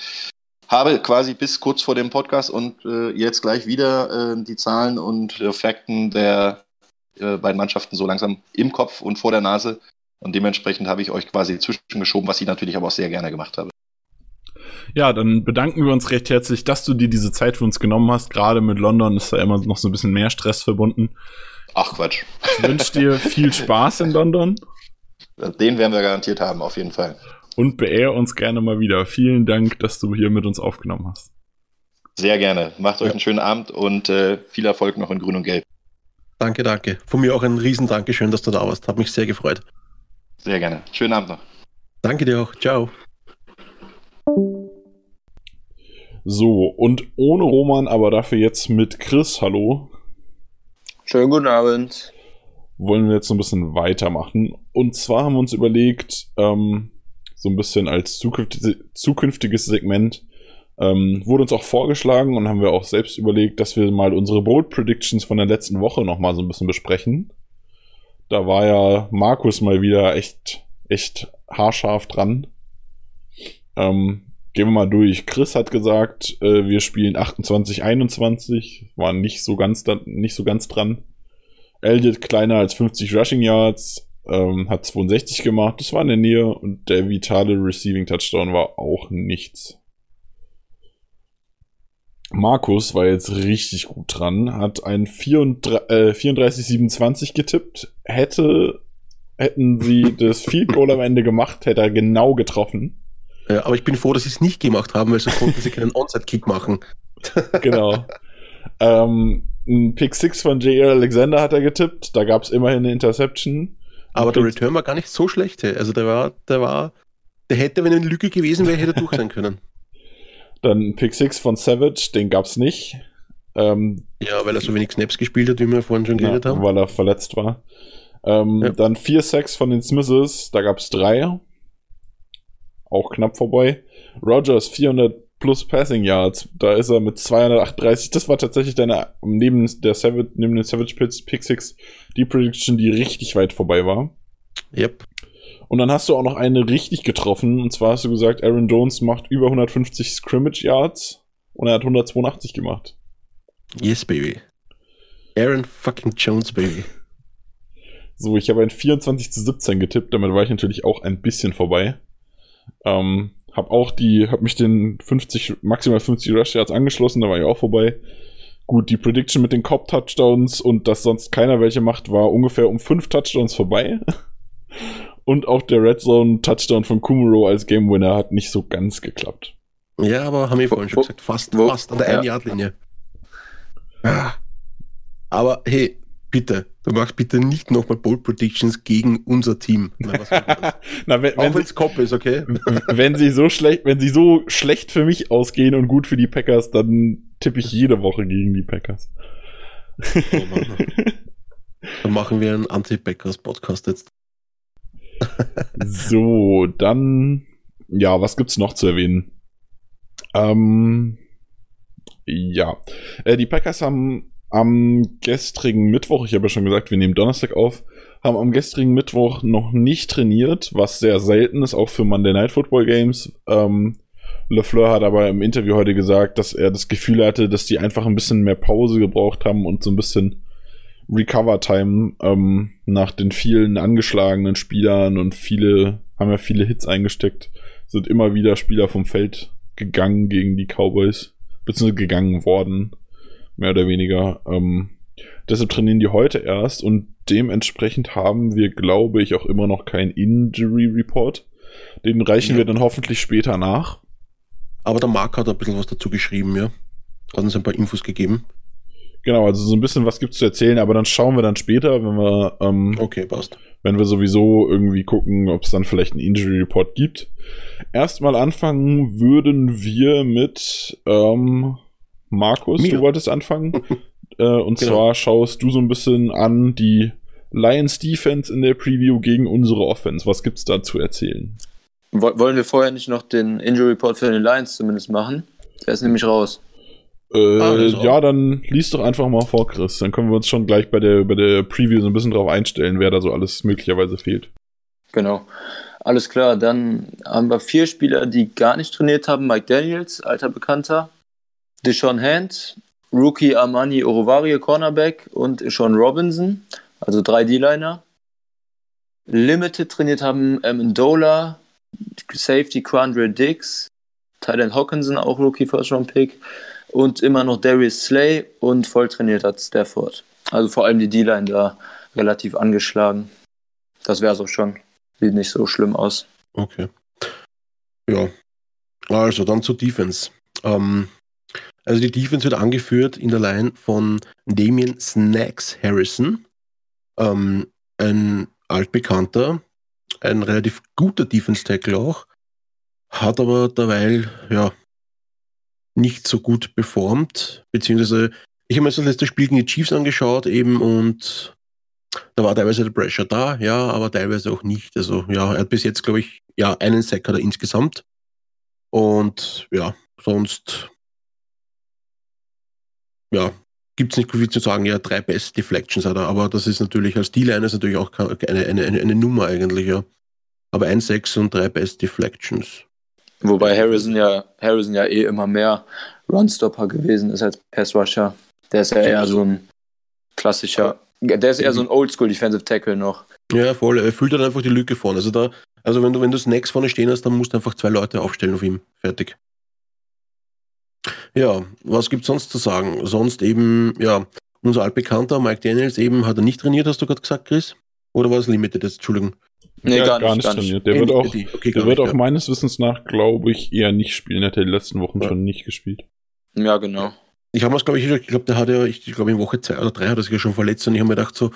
habe quasi bis kurz vor dem Podcast und äh, jetzt gleich wieder äh, die Zahlen und äh, Fakten der äh, beiden Mannschaften so langsam im Kopf und vor der Nase. Und dementsprechend habe ich euch quasi zwischengeschoben, was ich natürlich aber auch sehr gerne gemacht habe. Ja, dann bedanken wir uns recht herzlich, dass du dir diese Zeit für uns genommen hast. Gerade mit London ist da immer noch so ein bisschen mehr Stress verbunden. Ach Quatsch. Ich wünsche dir viel Spaß in London. Den werden wir garantiert haben, auf jeden Fall. Und beehr uns gerne mal wieder. Vielen Dank, dass du hier mit uns aufgenommen hast. Sehr gerne. Macht euch einen schönen Abend und äh, viel Erfolg noch in Grün und Gelb. Danke, danke. Von mir auch ein riesen Dankeschön, dass du da warst. Hat mich sehr gefreut. Sehr gerne. Schönen Abend noch. Danke dir auch. Ciao. So, und ohne Roman, aber dafür jetzt mit Chris. Hallo. Schönen guten Abend. Wollen wir jetzt so ein bisschen weitermachen. Und zwar haben wir uns überlegt, ähm, so ein bisschen als zukünftiges Segment, ähm, wurde uns auch vorgeschlagen und haben wir auch selbst überlegt, dass wir mal unsere Bold Predictions von der letzten Woche nochmal so ein bisschen besprechen. Da war ja Markus mal wieder echt, echt haarscharf dran. Ähm, gehen wir mal durch. Chris hat gesagt, äh, wir spielen 28, 21. War nicht so ganz, da, nicht so ganz dran. Elliot kleiner als 50 Rushing Yards, ähm, hat 62 gemacht. Das war in der Nähe und der vitale Receiving Touchdown war auch nichts. Markus war jetzt richtig gut dran, hat ein 34-27 äh, getippt. Hätte, hätten sie das Field Goal am Ende gemacht, hätte er genau getroffen. Ja, aber ich bin froh, dass sie es nicht gemacht haben, weil so konnten sie keinen Onside-Kick machen. genau. Ähm, ein Pick 6 von J.R. Alexander hat er getippt. Da gab es immerhin eine Interception. Aber der Return war gar nicht so schlecht. Also der war, der war, der hätte, wenn er eine Lücke gewesen wäre, hätte er durch sein können. Dann ein Pick 6 von Savage, den gab es nicht. Ähm, ja, weil er so wenig Snaps gespielt hat, wie wir vorhin schon geredet ja, haben. Weil er verletzt war. Ähm, ja. Dann 4 Sacks von den Smiths, da gab es drei auch knapp vorbei. Rogers 400 plus Passing Yards, da ist er mit 238. Das war tatsächlich deine neben der Savage, neben den Savage Pits Pick 6 die Prediction, die richtig weit vorbei war. Yep. Und dann hast du auch noch eine richtig getroffen. Und zwar hast du gesagt, Aaron Jones macht über 150 Scrimmage Yards und er hat 182 gemacht. Yes, baby. Aaron fucking Jones, baby. So, ich habe ein 24 zu 17 getippt, damit war ich natürlich auch ein bisschen vorbei. Ähm, hab auch die, hab mich den 50, maximal 50 Rush Yards angeschlossen, da war ich auch vorbei. Gut, die Prediction mit den Cop-Touchdowns und dass sonst keiner welche macht, war ungefähr um fünf Touchdowns vorbei. und auch der Red Zone Touchdown von Kumuro als Game Winner hat nicht so ganz geklappt. Ja, aber haben wir vorhin schon gesagt, fast, fast an der ja. 1-Yard-Linie. Ah. Aber hey, bitte, du machst bitte nicht nochmal Bold Predictions gegen unser Team. Na, Na wenn, Auch wenn es Kopf ist, okay? wenn sie so schlecht, wenn sie so schlecht für mich ausgehen und gut für die Packers, dann tippe ich jede Woche gegen die Packers. Oh dann machen wir einen Anti-Packers-Podcast jetzt. so, dann, ja, was gibt's noch zu erwähnen? Ähm, ja, äh, die Packers haben am gestrigen Mittwoch, ich habe ja schon gesagt, wir nehmen Donnerstag auf, haben am gestrigen Mittwoch noch nicht trainiert, was sehr selten ist, auch für Monday Night Football Games. Ähm, LeFleur hat aber im Interview heute gesagt, dass er das Gefühl hatte, dass die einfach ein bisschen mehr Pause gebraucht haben und so ein bisschen Recover-Time ähm, nach den vielen angeschlagenen Spielern und viele haben ja viele Hits eingesteckt, sind immer wieder Spieler vom Feld gegangen gegen die Cowboys, beziehungsweise gegangen worden, mehr oder weniger. Ähm, deshalb trainieren die heute erst und dementsprechend haben wir, glaube ich, auch immer noch keinen Injury Report. Den reichen ja. wir dann hoffentlich später nach. Aber der Marc hat ein bisschen was dazu geschrieben, ja. Hat uns ein paar Infos gegeben. Genau, also so ein bisschen was gibt's zu erzählen, aber dann schauen wir dann später, wenn wir ähm, okay passt, wenn wir sowieso irgendwie gucken, ob es dann vielleicht einen Injury Report gibt. Erstmal anfangen würden wir mit ähm, Markus. Mir. Du wolltest anfangen äh, und genau. zwar schaust du so ein bisschen an die Lions Defense in der Preview gegen unsere Offense. Was gibt's da zu erzählen? Wollen wir vorher nicht noch den Injury Report für den Lions zumindest machen? Der ist nämlich raus. Äh, ah, ja, dann liest doch einfach mal vor, Chris. Dann können wir uns schon gleich bei der, bei der Preview so ein bisschen drauf einstellen, wer da so alles möglicherweise fehlt. Genau. Alles klar, dann haben wir vier Spieler, die gar nicht trainiert haben. Mike Daniels, alter Bekannter. Deshaun Hand, Rookie Armani Orovarie, Cornerback und Sean Robinson, also drei D-Liner. Limited trainiert haben Amendola, Safety Quandre Dix, Tyler Hawkinson, auch Rookie First Round Pick und immer noch Darius Slay und voll trainiert hat Stafford. Also vor allem die D-Line da relativ angeschlagen. Das wäre so schon. Sieht nicht so schlimm aus. Okay. Ja. Also dann zur Defense. Ähm, also die Defense wird angeführt in der Line von Damien Snacks Harrison. Ähm, ein altbekannter, ein relativ guter Defense-Tackle auch. Hat aber derweil, ja, nicht so gut performt, beziehungsweise ich habe mir das letzte Spiel gegen die Chiefs angeschaut eben und da war teilweise der Pressure da, ja, aber teilweise auch nicht. Also ja, er hat bis jetzt, glaube ich, ja, einen Sack hat insgesamt. Und ja, sonst ja, gibt es nicht viel zu sagen. Ja, drei Best Deflections hat er, aber das ist natürlich als D-Line ist natürlich auch eine, eine, eine, Nummer eigentlich, ja. Aber ein Sex und drei Best Deflections. Wobei Harrison ja, Harrison ja eh immer mehr Runstopper gewesen ist als Passrusher. Der ist ja eher so ein klassischer, der ist eher so ein Oldschool Defensive Tackle noch. Ja, voll. Er füllt dann einfach die Lücke vorne. Also da, also wenn du, wenn du Snacks vorne stehen hast, dann musst du einfach zwei Leute aufstellen auf ihm. Fertig. Ja, was gibt's sonst zu sagen? Sonst eben, ja, unser altbekannter Mike Daniels eben hat er nicht trainiert, hast du gerade gesagt, Chris? Oder war es Limited jetzt? Entschuldigung. Nee, gar, gar, nicht, gar nicht trainiert. Der wird auch, okay, der wird nicht, auch ja. meines Wissens nach, glaube ich, eher nicht spielen. Der hat ja die letzten Wochen ja. schon nicht gespielt. Ja, genau. Ich habe es, glaube ich, ich glaube, der hat ja, ich glaube, in Woche zwei oder drei hat er sich ja schon verletzt und ich habe mir gedacht, so,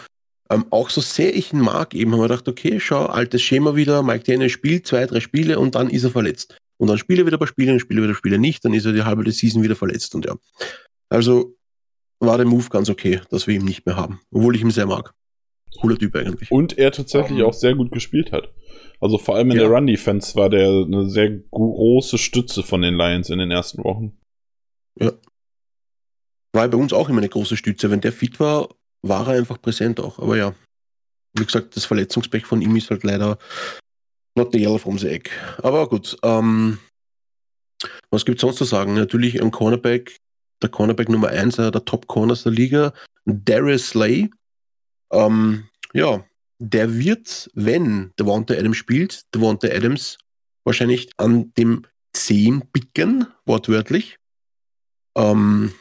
ähm, auch so sehr ich ihn mag, eben habe ich gedacht, okay, schau, altes Schema wieder, Mike Daniels spielt zwei, drei Spiele und dann ist er verletzt. Und dann spiele er wieder ein paar Spiele, dann spiele er wieder Spiele nicht, dann ist er die halbe der Season wieder verletzt und ja. Also war der Move ganz okay, dass wir ihn nicht mehr haben, obwohl ich ihn sehr mag. Cooler Typ eigentlich. Und er tatsächlich um, auch sehr gut gespielt hat. Also vor allem in ja. der Run-Defense war der eine sehr große Stütze von den Lions in den ersten Wochen. Ja. War bei uns auch immer eine große Stütze. Wenn der fit war, war er einfach präsent auch. Aber ja, wie gesagt, das Verletzungspech von ihm ist halt leider not the yellow from the egg. Aber gut, ähm, was gibt es sonst zu sagen? Natürlich ein Cornerback, der Cornerback Nummer 1, der Top-Corners der Liga, Darius Slay. Ähm, ja, der wird, wenn Devonta Adams spielt, Devonta Adams wahrscheinlich an dem Zehen picken, wortwörtlich. Ähm,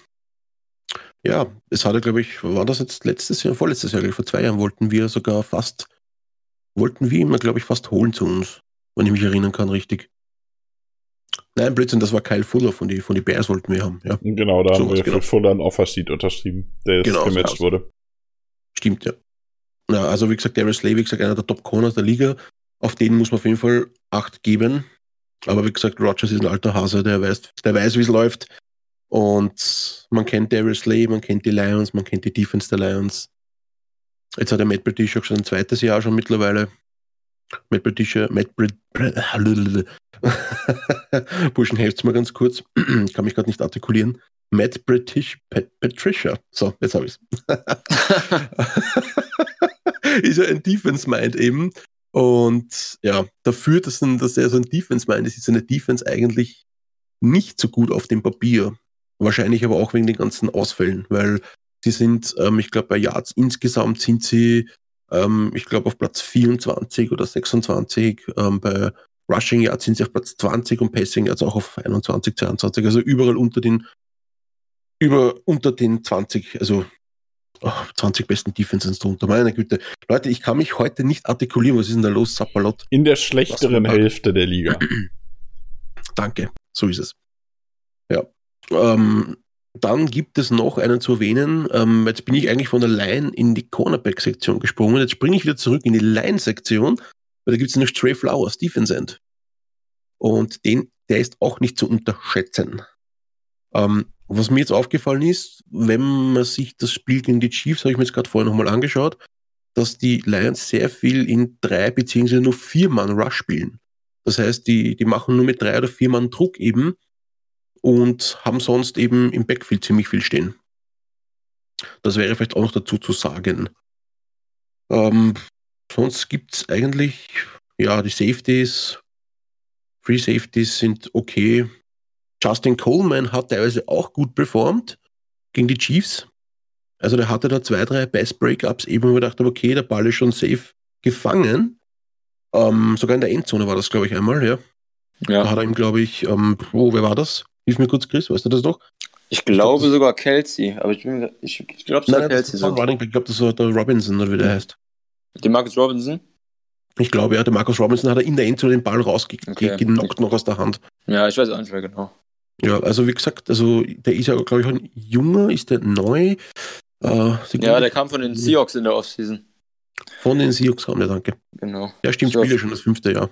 ja, es hatte, glaube ich, war das jetzt letztes Jahr, vorletztes Jahr, vor zwei Jahren wollten wir sogar fast, wollten wir ihn, glaube ich, fast holen zu uns, wenn ich mich erinnern kann, richtig. Nein, Blödsinn, das war Kyle Fuller von die, von die Bears wollten wir haben, ja. Genau, da so haben wir genau. für Fuller ein Offersheet unterschrieben, der jetzt genau, gematcht wurde. Stimmt, ja. Ja, also wie gesagt, Darius Slay, wie gesagt, einer der Top-Corners der Liga. Auf den muss man auf jeden Fall Acht geben. Aber wie gesagt, Rogers ist ein alter Hase, der weiß, der weiß, wie es läuft. Und man kennt Darius Slay, man kennt die Lions, man kennt die Defense der Lions. Jetzt hat der Matt British auch schon ein zweites Jahr schon mittlerweile. Matt British, Matt Brit Burschen, helft mir ganz kurz. ich kann mich gerade nicht artikulieren. Matt British Pat Patricia. So, jetzt habe ich es. ist ja ein Defense-Mind eben. Und ja, dafür, dass, dass er so ein Defense-Mind ist, ist seine Defense eigentlich nicht so gut auf dem Papier. Wahrscheinlich aber auch wegen den ganzen Ausfällen, weil Sie sind, ähm, ich glaube, bei Yards insgesamt sind sie, ähm, ich glaube, auf Platz 24 oder 26. Ähm, bei Rushing Yards sind sie auf Platz 20 und Passing Yards auch auf 21, 22. Also überall unter den, über, unter den 20, also oh, 20 besten Defenses drunter. Meine Güte. Leute, ich kann mich heute nicht artikulieren. Was ist denn da los, Zappalot? In der schlechteren Hälfte der Liga. Danke, so ist es. Ja. Ähm, dann gibt es noch einen zu erwähnen. Ähm, jetzt bin ich eigentlich von der Line in die Cornerback-Sektion gesprungen. Jetzt springe ich wieder zurück in die Line-Sektion, weil da gibt es noch Trey Flowers, Defense End. Und den, der ist auch nicht zu unterschätzen. Ähm, was mir jetzt aufgefallen ist, wenn man sich das Spiel gegen die Chiefs, habe ich mir jetzt gerade vorher nochmal angeschaut, dass die Lions sehr viel in drei beziehungsweise nur vier Mann Rush spielen. Das heißt, die, die machen nur mit drei oder vier Mann Druck eben und haben sonst eben im Backfield ziemlich viel stehen. Das wäre vielleicht auch noch dazu zu sagen. Ähm, sonst gibt es eigentlich, ja, die Safeties, Free Safeties sind okay. Justin Coleman hat teilweise auch gut performt gegen die Chiefs. Also der hatte da zwei, drei Pass-Breakups, eben wo gedacht habe, okay, der Ball ist schon safe gefangen. Ähm, sogar in der Endzone war das, glaube ich, einmal, ja. Da Ja. hat er ihm, glaube ich, ähm, oh, wer war das? Hilf mir kurz, Chris, weißt du das noch? Ich glaube das- sogar Kelsey, aber ich, bin ich, ich glaube sogar nein, Kelsey. ist ein So. Running. Ich glaube, das war der Robinson, oder wie der heißt. Die Marcus Robinson? Ich glaube, ja, der Marcus Robinson hat er in der Endzone den Ball rausgenockt Okay. noch aus der Hand. Ja, ich weiß auch nicht mehr genau. Ja, also wie gesagt, also der ist ja, glaube ich, ein junger, ist der neu? Äh. Ja, der kam von den Seahawks in der Offseason. Von den Seahawks kam der, danke. Genau. Ja, stimmt, spielt ja schon das fünfte Jahr.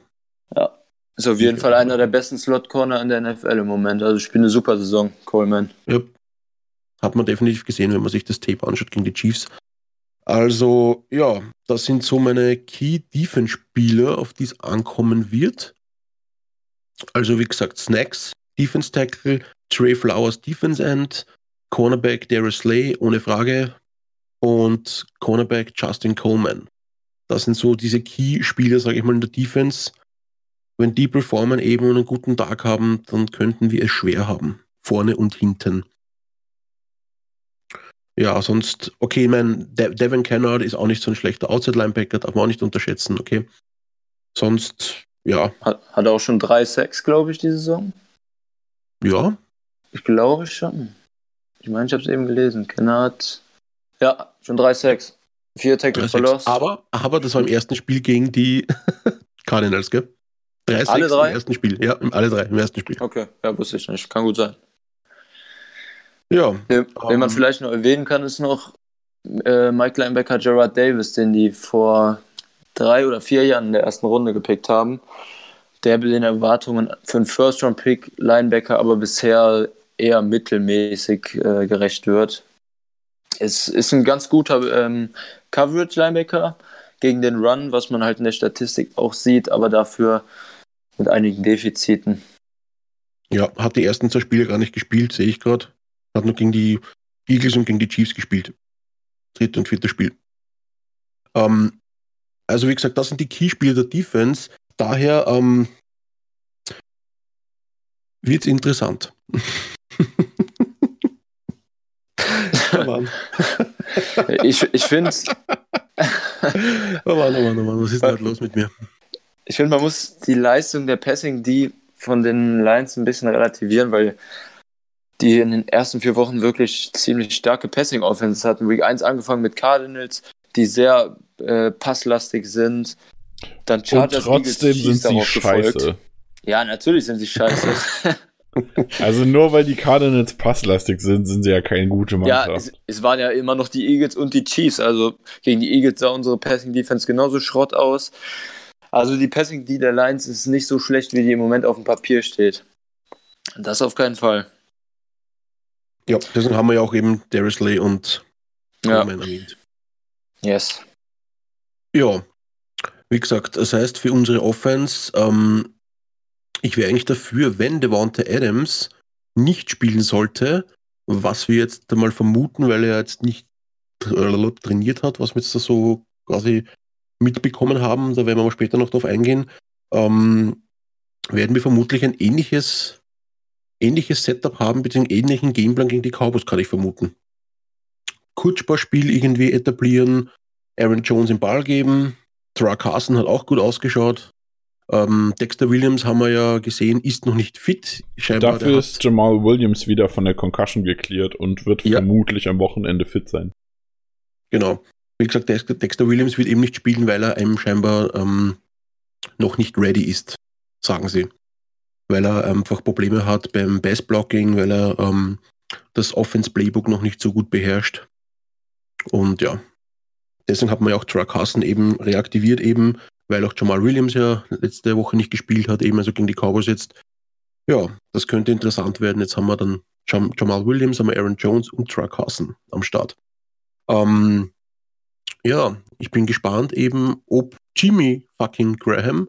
Ja. Ist auf jeden Fall einer der besten Slot-Corner in der NFL im Moment. Also spielt eine super Saison, Coleman. Ja. Hat man definitiv gesehen, wenn man sich das Tape anschaut gegen die Chiefs. Also, ja, das sind so meine Key-Defense-Spieler, auf die es ankommen wird. Also, wie gesagt, Snacks, Defense Tackle, Trey Flowers, Defense End, Cornerback Darius Slay, ohne Frage, und Cornerback Justin Coleman. Das sind so diese Key-Spieler, sage ich mal, in der Defense. Wenn die performen eben und einen guten Tag haben, dann könnten wir es schwer haben. Vorne und hinten. Ja, sonst, okay, ich mein, De Devin Kennard ist auch nicht so ein schlechter Outside-Linebacker, darf man auch nicht unterschätzen, okay. Sonst, ja, Hat, hat auch schon drei Sacks, glaube ich, die Saison. ja, Ich glaube schon. Ich meine, ich habe es eben gelesen. Kennard. Ja, schon drei Sacks. Vier Tackles. Loss. aber, aber das war im ersten Spiel gegen die Cardinals, gell? Drei Alle Sacks drei? im ersten Spiel, ja, im- alle drei im ersten Spiel. Okay, ja, wusste ich nicht. Kann gut sein. Ja, Wen wen man Ähm. vielleicht noch erwähnen kann, ist noch äh, Mike Linebacker Gerard Davis, den die vor drei oder vier Jahren in der ersten Runde gepickt haben. Der mit den Erwartungen für einen First-Round-Pick Linebacker aber bisher eher mittelmäßig äh, gerecht wird. Es ist ein ganz guter ähm, Coverage-Linebacker gegen den Run, was man halt in der Statistik auch sieht, aber dafür mit einigen Defiziten. ja, hat die ersten zwei Spiele gar nicht gespielt, sehe ich gerade. Hat nur gegen die Eagles und gegen die Chiefs gespielt. Dritte und vierte Spiel. Ähm, also wie gesagt, das sind die Keyspieler der Defense. Daher ähm, wird es interessant. oh Mann. Ich, ich finde, Oh Mann, oh Mann, oh Mann, was ist denn heute los mit mir? Ich finde, man muss die Leistung der Passing, die von den Lions ein bisschen relativieren, weil die in den ersten vier Wochen wirklich ziemlich starke Passing-Offenses hatten. Week 1 angefangen mit Cardinals, die sehr äh, passlastig sind. Dann Und Chargers, trotzdem Eagles, sind sie darauf gefolgt. scheiße. Ja, natürlich sind sie scheiße. Also nur weil die Cardinals passlastig sind, sind sie ja keine gute ja, Mannschaft. es, es waren ja immer noch die Eagles und die Chiefs. Also gegen die Eagles sah unsere Passing-Defense genauso Schrott aus. Also die Passing, die der Lions ist nicht so schlecht, wie die im Moment auf dem Papier steht. Das auf keinen Fall. Ja, deswegen haben wir ja auch eben Darius Lay und Ja. Coleman erwähnt. Yes. Ja, wie gesagt, das heißt für unsere Offense, ähm, ich wäre eigentlich dafür, wenn Devonta Adams nicht spielen sollte, was wir jetzt einmal vermuten, weil er jetzt nicht tra- trainiert hat, was wir jetzt da so quasi mitbekommen haben, da werden wir später noch drauf eingehen, ähm, werden wir vermutlich ein ähnliches, ähnliches Setup haben, beziehungsweise ähnlichen Gameplan gegen die Cowboys, kann ich vermuten. Kurzsparspiel irgendwie etablieren, Aaron Jones den Ball geben. Tra Carson hat auch gut ausgeschaut. Ähm, Dexter Williams haben wir ja gesehen, ist noch nicht fit. Scheinbar, Dafür ist Jamal Williams wieder von der Concussion geklärt und wird ja. vermutlich am Wochenende fit sein. Genau. Wie gesagt, Dexter Williams wird eben nicht spielen, weil er einem scheinbar ähm, noch nicht ready ist, sagen sie. Weil er einfach Probleme hat beim Bass-Blocking, weil er ähm, das Offense-Playbook noch nicht so gut beherrscht. Und ja, deswegen hat man ja auch Truck Carson eben reaktiviert, eben, weil auch Jamal Williams ja letzte Woche nicht gespielt hat, eben also gegen die Cowboys jetzt. Ja, das könnte interessant werden. Jetzt haben wir dann Jam Jamal Williams, haben wir Aaron Jones und Truck Carson am Start. Ähm, ja, ich bin gespannt eben, ob Jimmy fucking Graham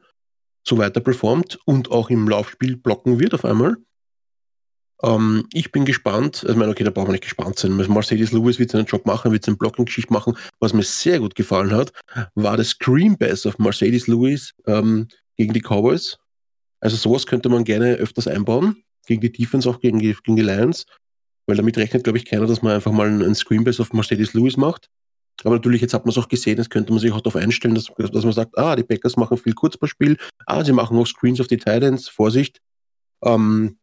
so weiter performt und auch im Laufspiel blocken wird auf einmal. Ähm, ich bin gespannt, also ich meine, okay, da brauchen wir nicht gespannt sein. Mercedes Lewis wird seinen Job machen, wird seine Blocking-Geschichte machen. Was mir sehr gut gefallen hat, war das Screen Bass auf Mercedes Lewis ähm, gegen die Cowboys. Also sowas könnte man gerne öfters einbauen, gegen die Defense, auch gegen die, gegen die Lions, weil damit rechnet, glaube ich, keiner, dass man einfach mal einen Screen Bass auf Mercedes Lewis macht. Aber natürlich, jetzt hat man es auch gesehen, jetzt könnte man sich auch darauf einstellen, dass, dass man sagt, ah, die Packers machen viel Kurzballspiel, ah, sie machen auch Screens auf die Titans, Vorsicht. Ähm,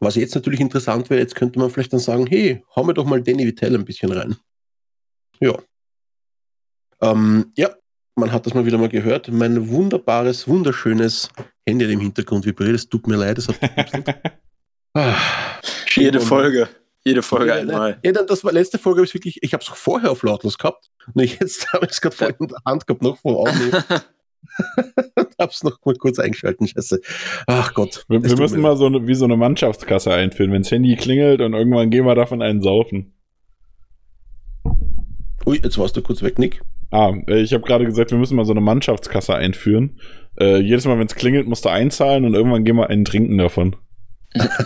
was jetzt natürlich interessant wäre, jetzt könnte man vielleicht dann sagen, hey, hau mir doch mal Danny Vitell ein bisschen rein. Ja. Ähm, ja, man hat das mal wieder mal gehört. Mein wunderbares, wunderschönes Handy im Hintergrund vibriert. Es tut mir leid, es hat ah, Jede Folge. Jede Folge ja, einmal. Ja, das war letzte Folge, habe ich wirklich, ich habe es vorher auf lautlos gehabt. Und jetzt habe ich es gerade vorhin in der Hand gehabt, noch vor Aufnehmen. Hab's noch mal kurz eingeschalten, scheiße. Ach Gott. Wir, wir müssen mal so eine, wie so eine Mannschaftskasse einführen, wenn das Handy klingelt und irgendwann gehen wir davon einen saufen. Ui, jetzt warst du kurz weg, Nick. Ah, äh, ich habe gerade gesagt, wir müssen mal so eine Mannschaftskasse einführen. Äh, jedes Mal, wenn es klingelt, musst du einzahlen und irgendwann gehen wir einen trinken davon.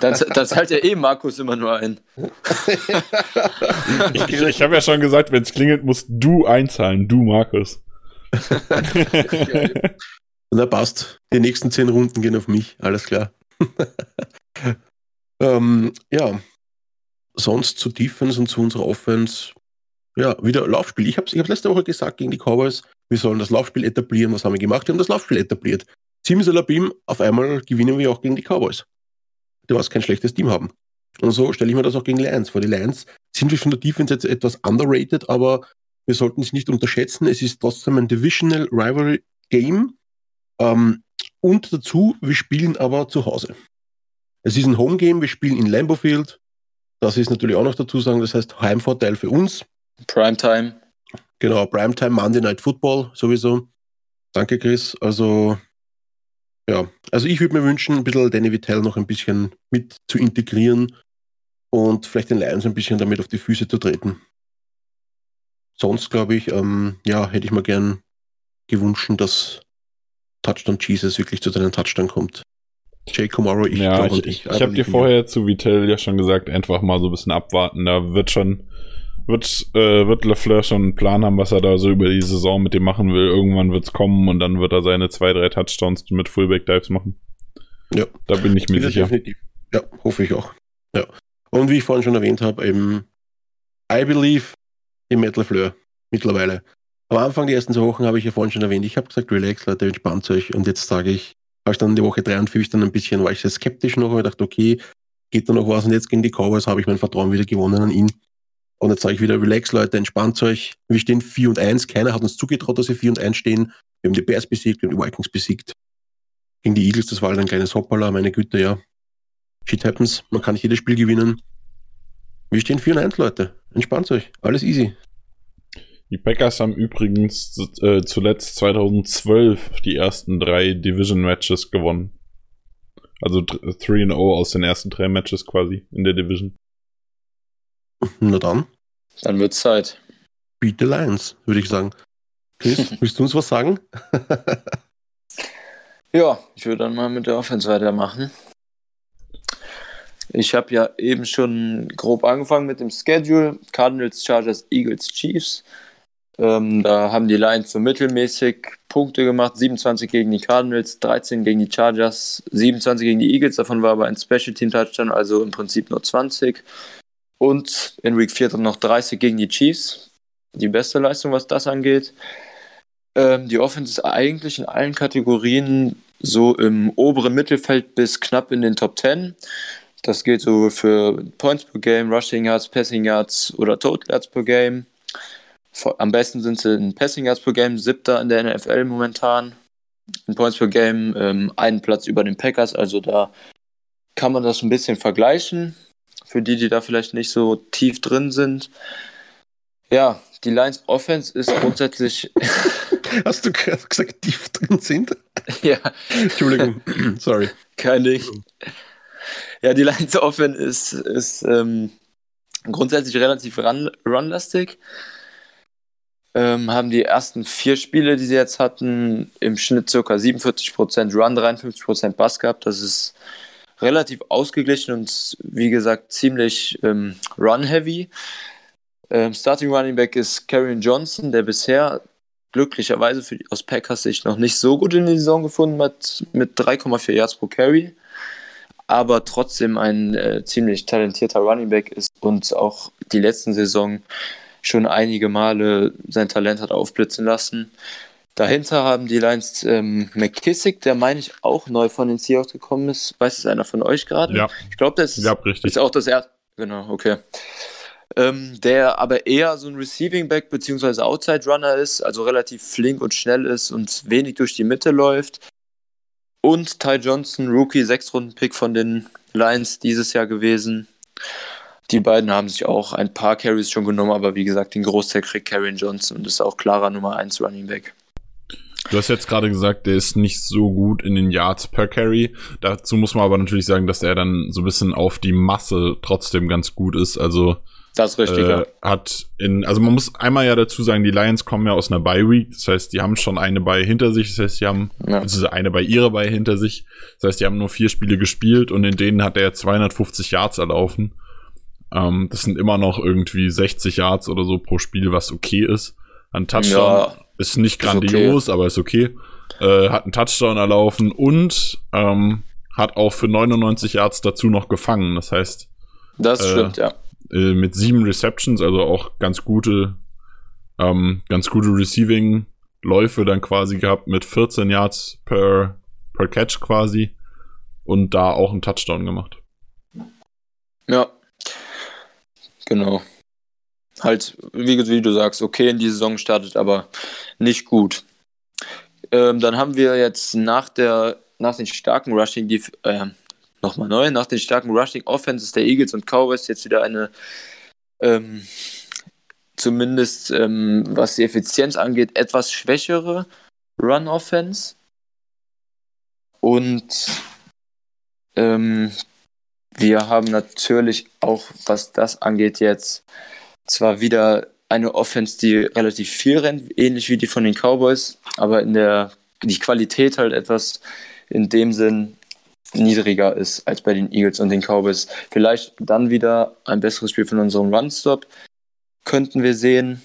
Das, das zahlt ja eh Markus immer nur ein. ich ich, ich habe ja schon gesagt, wenn es klingelt, musst du einzahlen, du Markus. Na passt. Die nächsten zehn Runden gehen auf mich, alles klar. ähm, ja. Sonst zu Defense und zu unserer Offense. Ja, wieder Laufspiel. Ich habe ich hab letzte Woche gesagt gegen die Cowboys, wir sollen das Laufspiel etablieren. Was haben wir gemacht? Wir haben das Laufspiel etabliert. Simsalabim, auf einmal gewinnen wir auch gegen die Cowboys. Die was kein schlechtes Team haben. Und so stelle ich mir das auch gegen Lions vor. Die Lions sind wir von der Defense jetzt etwas underrated, aber wir sollten es nicht unterschätzen. Es ist trotzdem ein Divisional Rivalry Game. Ähm, und dazu, wir spielen aber zu Hause. Es ist ein Home Game, wir spielen in Lambeau Field. Das ist natürlich auch noch dazu sagen, das heißt Heimvorteil für uns. Primetime. Genau, Primetime, Monday Night Football sowieso. Danke, Chris. Also, ja, also ich würde mir wünschen, ein bisschen Danny Vitale noch ein bisschen mit zu integrieren und vielleicht den Lions ein bisschen damit auf die Füße zu treten sonst glaube ich, ähm, ja, hätte ich mir gern gewünscht, dass Touchdown Jesus wirklich zu seinem Touchdown kommt. Jay Kumaro, ich ja, glaube ich, ich, ich habe dir vorher zu Vitel ja schon gesagt, einfach mal so ein bisschen abwarten. Da wird schon, wird, äh, wird LeFleur schon einen Plan haben, was er da so über die Saison mit dem machen will. Irgendwann wird es kommen und dann wird er seine zwei, drei Touchdowns mit Fullback Dives machen. Ja. Da bin ich mir sicher. Definitiv. Ja, hoffe ich auch. Ja. Und wie ich vorhin schon erwähnt habe, eben I believe im Metal Fleur mittlerweile. Am Anfang die ersten zwei Wochen habe ich ja vorhin schon erwähnt, ich habe gesagt, relax, Leute, entspannt euch. Und jetzt sage ich, habe ich dann in die Woche 53 dann ein bisschen, war ich sehr skeptisch noch, und dachte, okay, geht da noch was? Und jetzt gegen die Cowboys habe ich mein Vertrauen wieder gewonnen an ihn. Und jetzt sage ich wieder, relax, Leute, entspannt euch. Wir stehen 4 und 1. Keiner hat uns zugetraut, dass wir 4 und 1 stehen. Wir haben die Bears besiegt, wir haben die Vikings besiegt. Gegen die Eagles, das war halt ein kleines Hoppala, meine Güte, ja. Shit happens. Man kann nicht jedes Spiel gewinnen. Wir stehen 4 und 1, Leute. Entspannt euch. Alles easy. Die Packers haben übrigens äh, zuletzt 2012 die ersten drei Division-Matches gewonnen. Also 3-0 aus den ersten drei Matches quasi in der Division. Na dann. Dann wird's Zeit. Beat the Lions, würde ich sagen. Chris, willst du uns was sagen? ja, ich würde dann mal mit der Offense weitermachen. Ich habe ja eben schon grob angefangen mit dem Schedule. Cardinals, Chargers, Eagles, Chiefs. Ähm, da haben die Lions so mittelmäßig Punkte gemacht. 27 gegen die Cardinals, 13 gegen die Chargers, 27 gegen die Eagles. Davon war aber ein Special Team Touchdown, also im Prinzip nur 20. Und in Week 4 dann noch 30 gegen die Chiefs. Die beste Leistung, was das angeht. Ähm, die Offense ist eigentlich in allen Kategorien so im oberen Mittelfeld bis knapp in den Top 10. Das gilt so für Points per Game, Rushing Yards, Passing Yards oder Total Yards per Game. Am besten sind sie in Passing Yards per Game, siebter in der NFL momentan. In Points per Game ähm, einen Platz über den Packers, also da kann man das ein bisschen vergleichen. Für die, die da vielleicht nicht so tief drin sind. Ja, die Lions Offense ist grundsätzlich. Hast du gesagt, tief drin sind? ja. Entschuldigung, sorry. Kein Ding. Ja, die Lions Offense ist, ist ähm, grundsätzlich relativ run, runlastig. Ähm, haben die ersten vier Spiele, die sie jetzt hatten, im Schnitt ca. 47% Run, 53% Bass gehabt. Das ist relativ ausgeglichen und wie gesagt ziemlich ähm, run-heavy. Ähm, Starting Running Back ist Karrion Johnson, der bisher glücklicherweise für aus Packers Sicht noch nicht so gut in die Saison gefunden hat, mit 3,4 Yards pro Carry, aber trotzdem ein äh, ziemlich talentierter Running Back ist und auch die letzten Saison schon einige Male sein Talent hat aufblitzen lassen. Dahinter haben die Lions ähm, McKissick, der meine ich auch neu von den Seahawks gekommen ist. Weiß es einer von euch gerade? Ja. Ich glaube, das ja, richtig. ist auch das erste. Genau, okay. Ähm, der aber eher so ein Receiving Back bzw. Outside Runner ist, also relativ flink und schnell ist und wenig durch die Mitte läuft. Und Ty Johnson, Rookie, Sechs-Runden-Pick von den Lions dieses Jahr gewesen. Die beiden haben sich auch ein paar Carries schon genommen, aber wie gesagt, den Großteil kriegt Karen Johnson und ist auch klarer Nummer 1 Running Back. Du hast jetzt gerade gesagt, der ist nicht so gut in den Yards per Carry. Dazu muss man aber natürlich sagen, dass er dann so ein bisschen auf die Masse trotzdem ganz gut ist. Also das ist richtig, äh, ja. hat in, also man muss einmal ja dazu sagen, die Lions kommen ja aus einer Bye Week, das heißt, die haben schon eine Bye hinter sich, das heißt, die haben Ja. also eine bei ihrer Bye hinter sich, das heißt, die haben nur vier Spiele gespielt und in denen hat er 250 Yards erlaufen. Ähm, das sind immer noch irgendwie 60 Yards oder so pro Spiel, was okay ist. Ein Touchdown Ja, ist nicht ist okay. grandios, aber ist okay. Äh, hat einen Touchdown erlaufen und ähm, hat auch für 99 Yards dazu noch gefangen. Das heißt, das äh, stimmt, ja. äh, mit sieben Receptions, also auch ganz gute, ähm, ganz gute Receiving-Läufe dann quasi gehabt mit 14 Yards per, per Catch quasi und da auch einen Touchdown gemacht. Ja. Genau. Halt, wie, wie du sagst, okay in die Saison startet, aber nicht gut. Ähm, dann haben wir jetzt nach der, nach den starken Rushing, die, äh, nochmal neu, nach den starken Rushing Offenses der Eagles und Cowboys jetzt wieder eine, ähm, zumindest ähm, was die Effizienz angeht, etwas schwächere Run Offense. Und ähm, wir haben natürlich auch, was das angeht, jetzt zwar wieder eine Offense, die relativ viel rennt, ähnlich wie die von den Cowboys, aber in der die Qualität halt etwas in dem Sinn niedriger ist als bei den Eagles und den Cowboys. Vielleicht dann wieder ein besseres Spiel von unserem Run-Stop könnten wir sehen.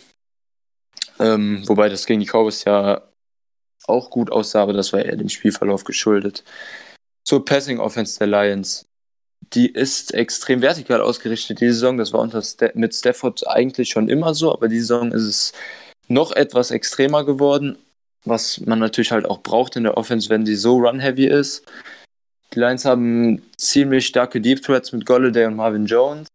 Ähm, wobei das gegen die Cowboys ja auch gut aussah, aber das war eher dem Spielverlauf geschuldet. Zur Passing Offense der Lions. Die ist extrem vertikal ausgerichtet, die Saison. Das war unter Sta mit Stafford eigentlich schon immer so, aber die Saison ist es noch etwas extremer geworden, was man natürlich halt auch braucht in der Offense, wenn die so run-heavy ist. Die Lions haben ziemlich starke Deep Threats mit Golladay und Marvin Jones.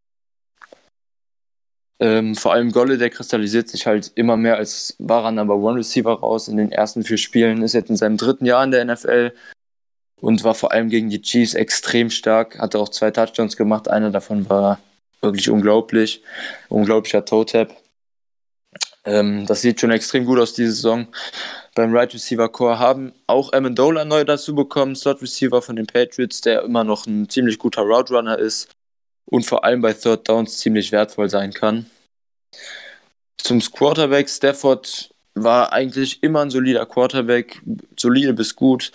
Ähm, vor allem Golladay kristallisiert sich halt immer mehr als wahrer Number One Receiver raus. In den ersten vier Spielen ist jetzt in seinem dritten Jahr in der NFL und war vor allem gegen die Chiefs extrem stark. Hatte auch zwei Touchdowns gemacht. Einer davon war wirklich unglaublich. Unglaublicher Toe-Tap. Ähm, das sieht schon extrem gut aus diese Saison. Beim Right Receiver Core haben auch Amendola neu dazu bekommen, Slot Receiver von den Patriots, der immer noch ein ziemlich guter Route Runner ist und vor allem bei Third Downs ziemlich wertvoll sein kann. Zum Quarterback, Stafford war eigentlich immer ein solider Quarterback, solide bis gut.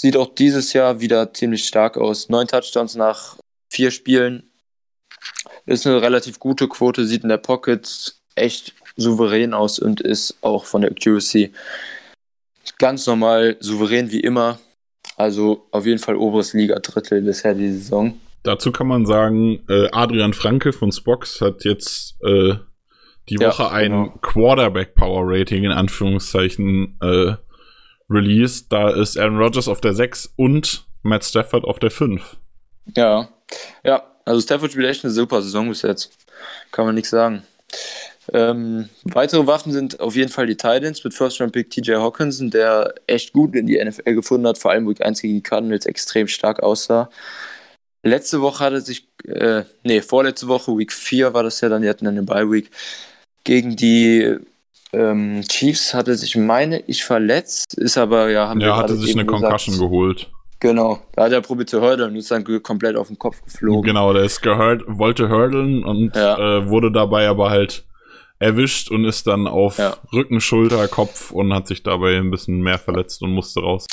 Sieht auch dieses Jahr wieder ziemlich stark aus. Neun Touchdowns nach vier Spielen. Ist eine relativ gute Quote, sieht in der Pocket echt souverän aus und ist auch von der Accuracy ganz normal souverän wie immer. Also auf jeden Fall oberes Liga-Drittel bisher die Saison. Dazu kann man sagen, äh, Adrian Franke von Spox hat jetzt äh, die Ja, Woche ein genau. Quarterback Power Rating in Anführungszeichen äh, released. Da ist Aaron Rodgers auf der 6 und Matt Stafford auf der 5. Ja, ja, also Stafford spielt echt eine super Saison bis jetzt. Kann man nichts sagen. Ähm, weitere Waffen sind auf jeden Fall die Titans mit First Round Pick TJ Hawkinson, der echt gut in die NFL gefunden hat, vor allem Week 1 gegen die Cardinals extrem stark aussah. Letzte Woche hatte sich, äh, nee, vorletzte Woche, Week 4 war das ja dann, die hatten dann eine Bye Week, gegen die ähm, Chiefs hatte sich, meine ich, verletzt, ist aber, ja, haben wir Ja, hatte sich eine gesagt. Concussion geholt. Genau, da hat er probiert zu hurdlen und ist dann komplett auf den Kopf geflogen. Genau, der ist gehört, wollte hurdlen und Ja. äh, wurde dabei aber halt erwischt und ist dann auf Ja. Rücken, Schulter, Kopf und hat sich dabei ein bisschen mehr verletzt und musste raus.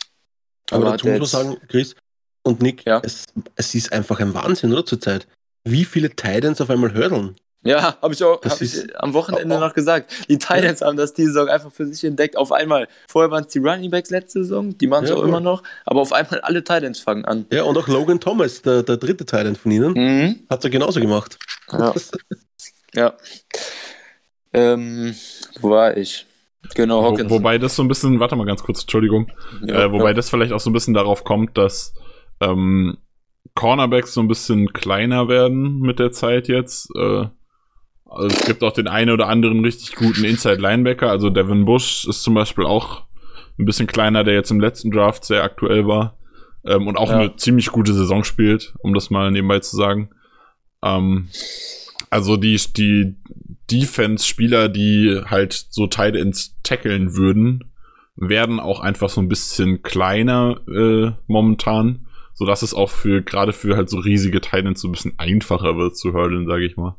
Aber, Aber dazu muss er man sagen, Chris und Nick, Ja. es, es ist einfach ein Wahnsinn, oder, zurzeit? Wie viele Titans auf einmal hördeln? Ja, habe ich auch hab ich am Wochenende Oh, oh. noch gesagt. Die Titans haben das diese Saison einfach für sich entdeckt. Auf einmal, vorher waren es die Running Backs letzte Saison, die machen es Ja, auch voll. immer noch, aber auf einmal alle Titans fangen an. Ja, und auch Logan Thomas, der, der dritte Titan von ihnen, Mhm. hat er genauso gemacht. Ja. ja. Ähm, wo war ich? Genau, Wo, Hawkins. wobei das so ein bisschen, warte mal ganz kurz, Entschuldigung, ja, äh, wobei ja. das vielleicht auch so ein bisschen darauf kommt, dass ähm, Cornerbacks so ein bisschen kleiner werden mit der Zeit jetzt. Äh, also es gibt auch den einen oder anderen richtig guten Inside-Linebacker. Also Devin Bush ist zum Beispiel auch ein bisschen kleiner, der jetzt im letzten Draft sehr aktuell war. Ähm, und auch Ja. eine ziemlich gute Saison spielt, um das mal nebenbei zu sagen. Ähm, also die, die Defense-Spieler, die halt so Teile ins Tackeln würden, werden auch einfach so ein bisschen kleiner äh, momentan, so dass es auch für gerade für halt so riesige Titans so ein bisschen einfacher wird zu hurdlen, sage ich mal.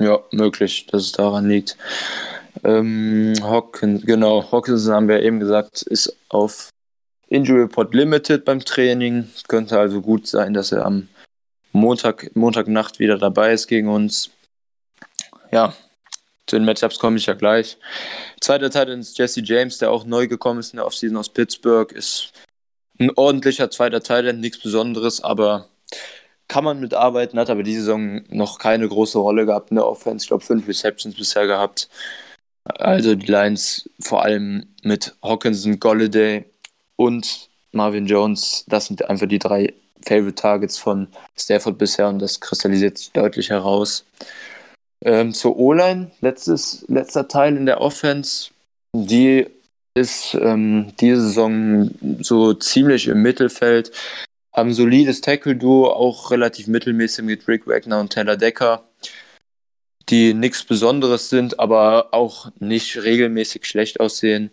Ja, möglich, dass es daran liegt. Ähm, Hawkins, genau, Hawkinson haben wir eben gesagt, ist auf Injury Report Limited beim Training. Könnte also gut sein, dass er am Montag, Montagnacht wieder dabei ist gegen uns. Ja, zu den Matchups komme ich ja gleich. Zweiter Teil ist Jesse James, der auch neu gekommen ist in der Offseason aus Pittsburgh. Ist ein ordentlicher zweiter Teil, nichts Besonderes, aber kann man mitarbeiten, hat aber diese Saison noch keine große Rolle gehabt in der Offense. Ich glaube, fünf Receptions bisher gehabt. Also die Lions vor allem mit Hawkinson, Golladay und Marvin Jones, das sind einfach die drei Favorite Targets von Stafford bisher und das kristallisiert sich deutlich heraus. Ähm, zur O-Line, letztes, letzter Teil in der Offense, die ist ähm, diese Saison so ziemlich im Mittelfeld. Haben solides Tackle-Duo, auch relativ mittelmäßig mit Rick Wagner und Taylor Decker, die nichts Besonderes sind, aber auch nicht regelmäßig schlecht aussehen.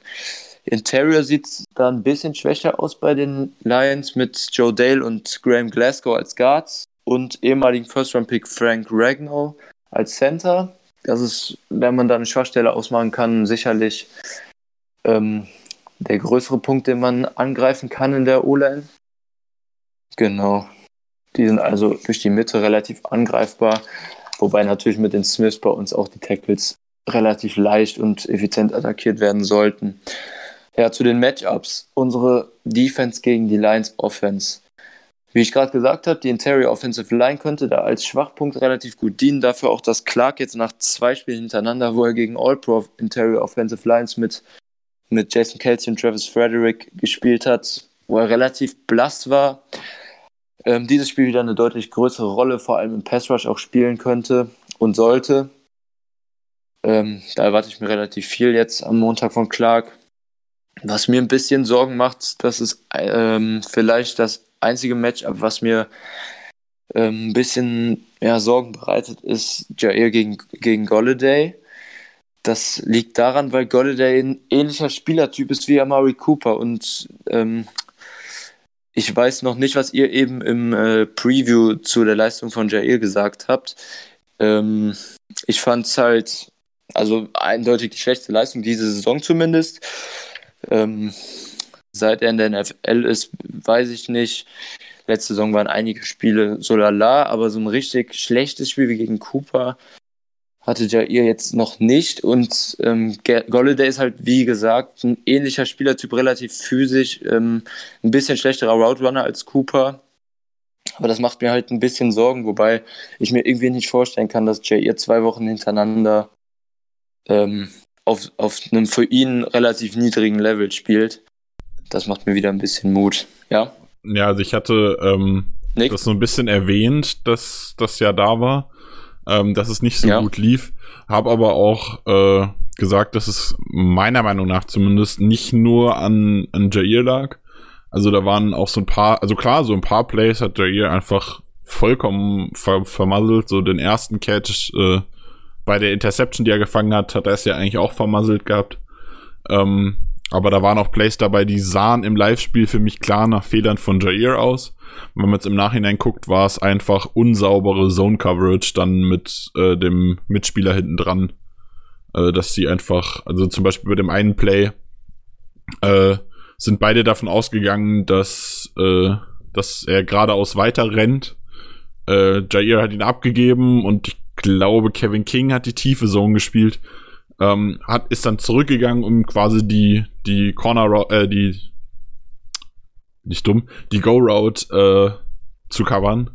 Interior sieht da ein bisschen schwächer aus bei den Lions mit Joe Dale und Graham Glasgow als Guards und ehemaligen First-Round-Pick Frank Ragnow als Center. Das ist, wenn man da eine Schwachstelle ausmachen kann, sicherlich ähm, der größere Punkt, den man angreifen kann in der O-Line. Genau. Die sind also durch die Mitte relativ angreifbar, wobei natürlich mit den Smiths bei uns auch die Tackles relativ leicht und effizient attackiert werden sollten. Ja, zu den Matchups. Unsere Defense gegen die Lions Offense. Wie ich gerade gesagt habe, die Interior Offensive Line könnte da als Schwachpunkt relativ gut dienen. Dafür auch, dass Clark jetzt nach zwei Spielen hintereinander, wo er gegen All-Pro Interior Offensive Lines mit, mit Jason Kelsey und Travis Frederick gespielt hat, wo er relativ blass war, ähm, dieses Spiel wieder eine deutlich größere Rolle, vor allem im Pass Rush auch spielen könnte und sollte. Ähm, da erwarte ich mir relativ viel jetzt am Montag von Clark. Was mir ein bisschen Sorgen macht, das ist ähm, vielleicht das einzige Matchup, was mir ähm, ein bisschen ja, Sorgen bereitet, ist Jair gegen, gegen Golladay. Das liegt daran, weil Golladay ein ähnlicher Spielertyp ist wie Amari Cooper und ähm, ich weiß noch nicht, was ihr eben im äh, Preview zu der Leistung von Jair gesagt habt. Ähm, ich fand es halt, also eindeutig die schlechteste Leistung diese Saison zumindest. Ähm, seit er in der NFL ist, weiß ich nicht. Letzte Saison waren einige Spiele so lala, aber so ein richtig schlechtes Spiel wie gegen Cooper hatte Jair jetzt noch nicht. Und ähm, Golladay ist halt, wie gesagt, ein ähnlicher Spielertyp, relativ physisch, ähm, ein bisschen schlechterer Route als Cooper. Aber das macht mir halt ein bisschen Sorgen, wobei ich mir irgendwie nicht vorstellen kann, dass Jair zwei Wochen hintereinander ähm, auf, auf einem für ihn relativ niedrigen Level spielt. Das macht mir wieder ein bisschen Mut. Ja? Ja, also ich hatte ähm, das so ein bisschen erwähnt, dass das ja da war, ähm, dass es nicht so ja. gut lief. Habe aber auch äh, gesagt, dass es meiner Meinung nach zumindest nicht nur an, an Jair lag. Also da waren auch so ein paar, also klar, so ein paar Plays hat Jair einfach vollkommen ver vermasselt. So den ersten Catch äh, bei der Interception, die er gefangen hat, hat er es ja eigentlich auch vermasselt gehabt. Ähm, aber da waren auch Plays dabei, die sahen im Live-Spiel für mich klar nach Fehlern von Jair aus. Wenn man jetzt im Nachhinein guckt, war es einfach unsaubere Zone-Coverage dann mit äh, dem Mitspieler hinten dran. Äh, dass sie einfach, also zum Beispiel bei dem einen Play, äh, sind beide davon ausgegangen, dass, äh, dass er geradeaus weiter rennt. Äh, Jair hat ihn abgegeben und ich glaube, Kevin King hat die tiefe Zone gespielt ähm, hat, ist dann zurückgegangen, um quasi die, die Corner, äh, die, nicht dumm, die Go-Route äh, zu covern.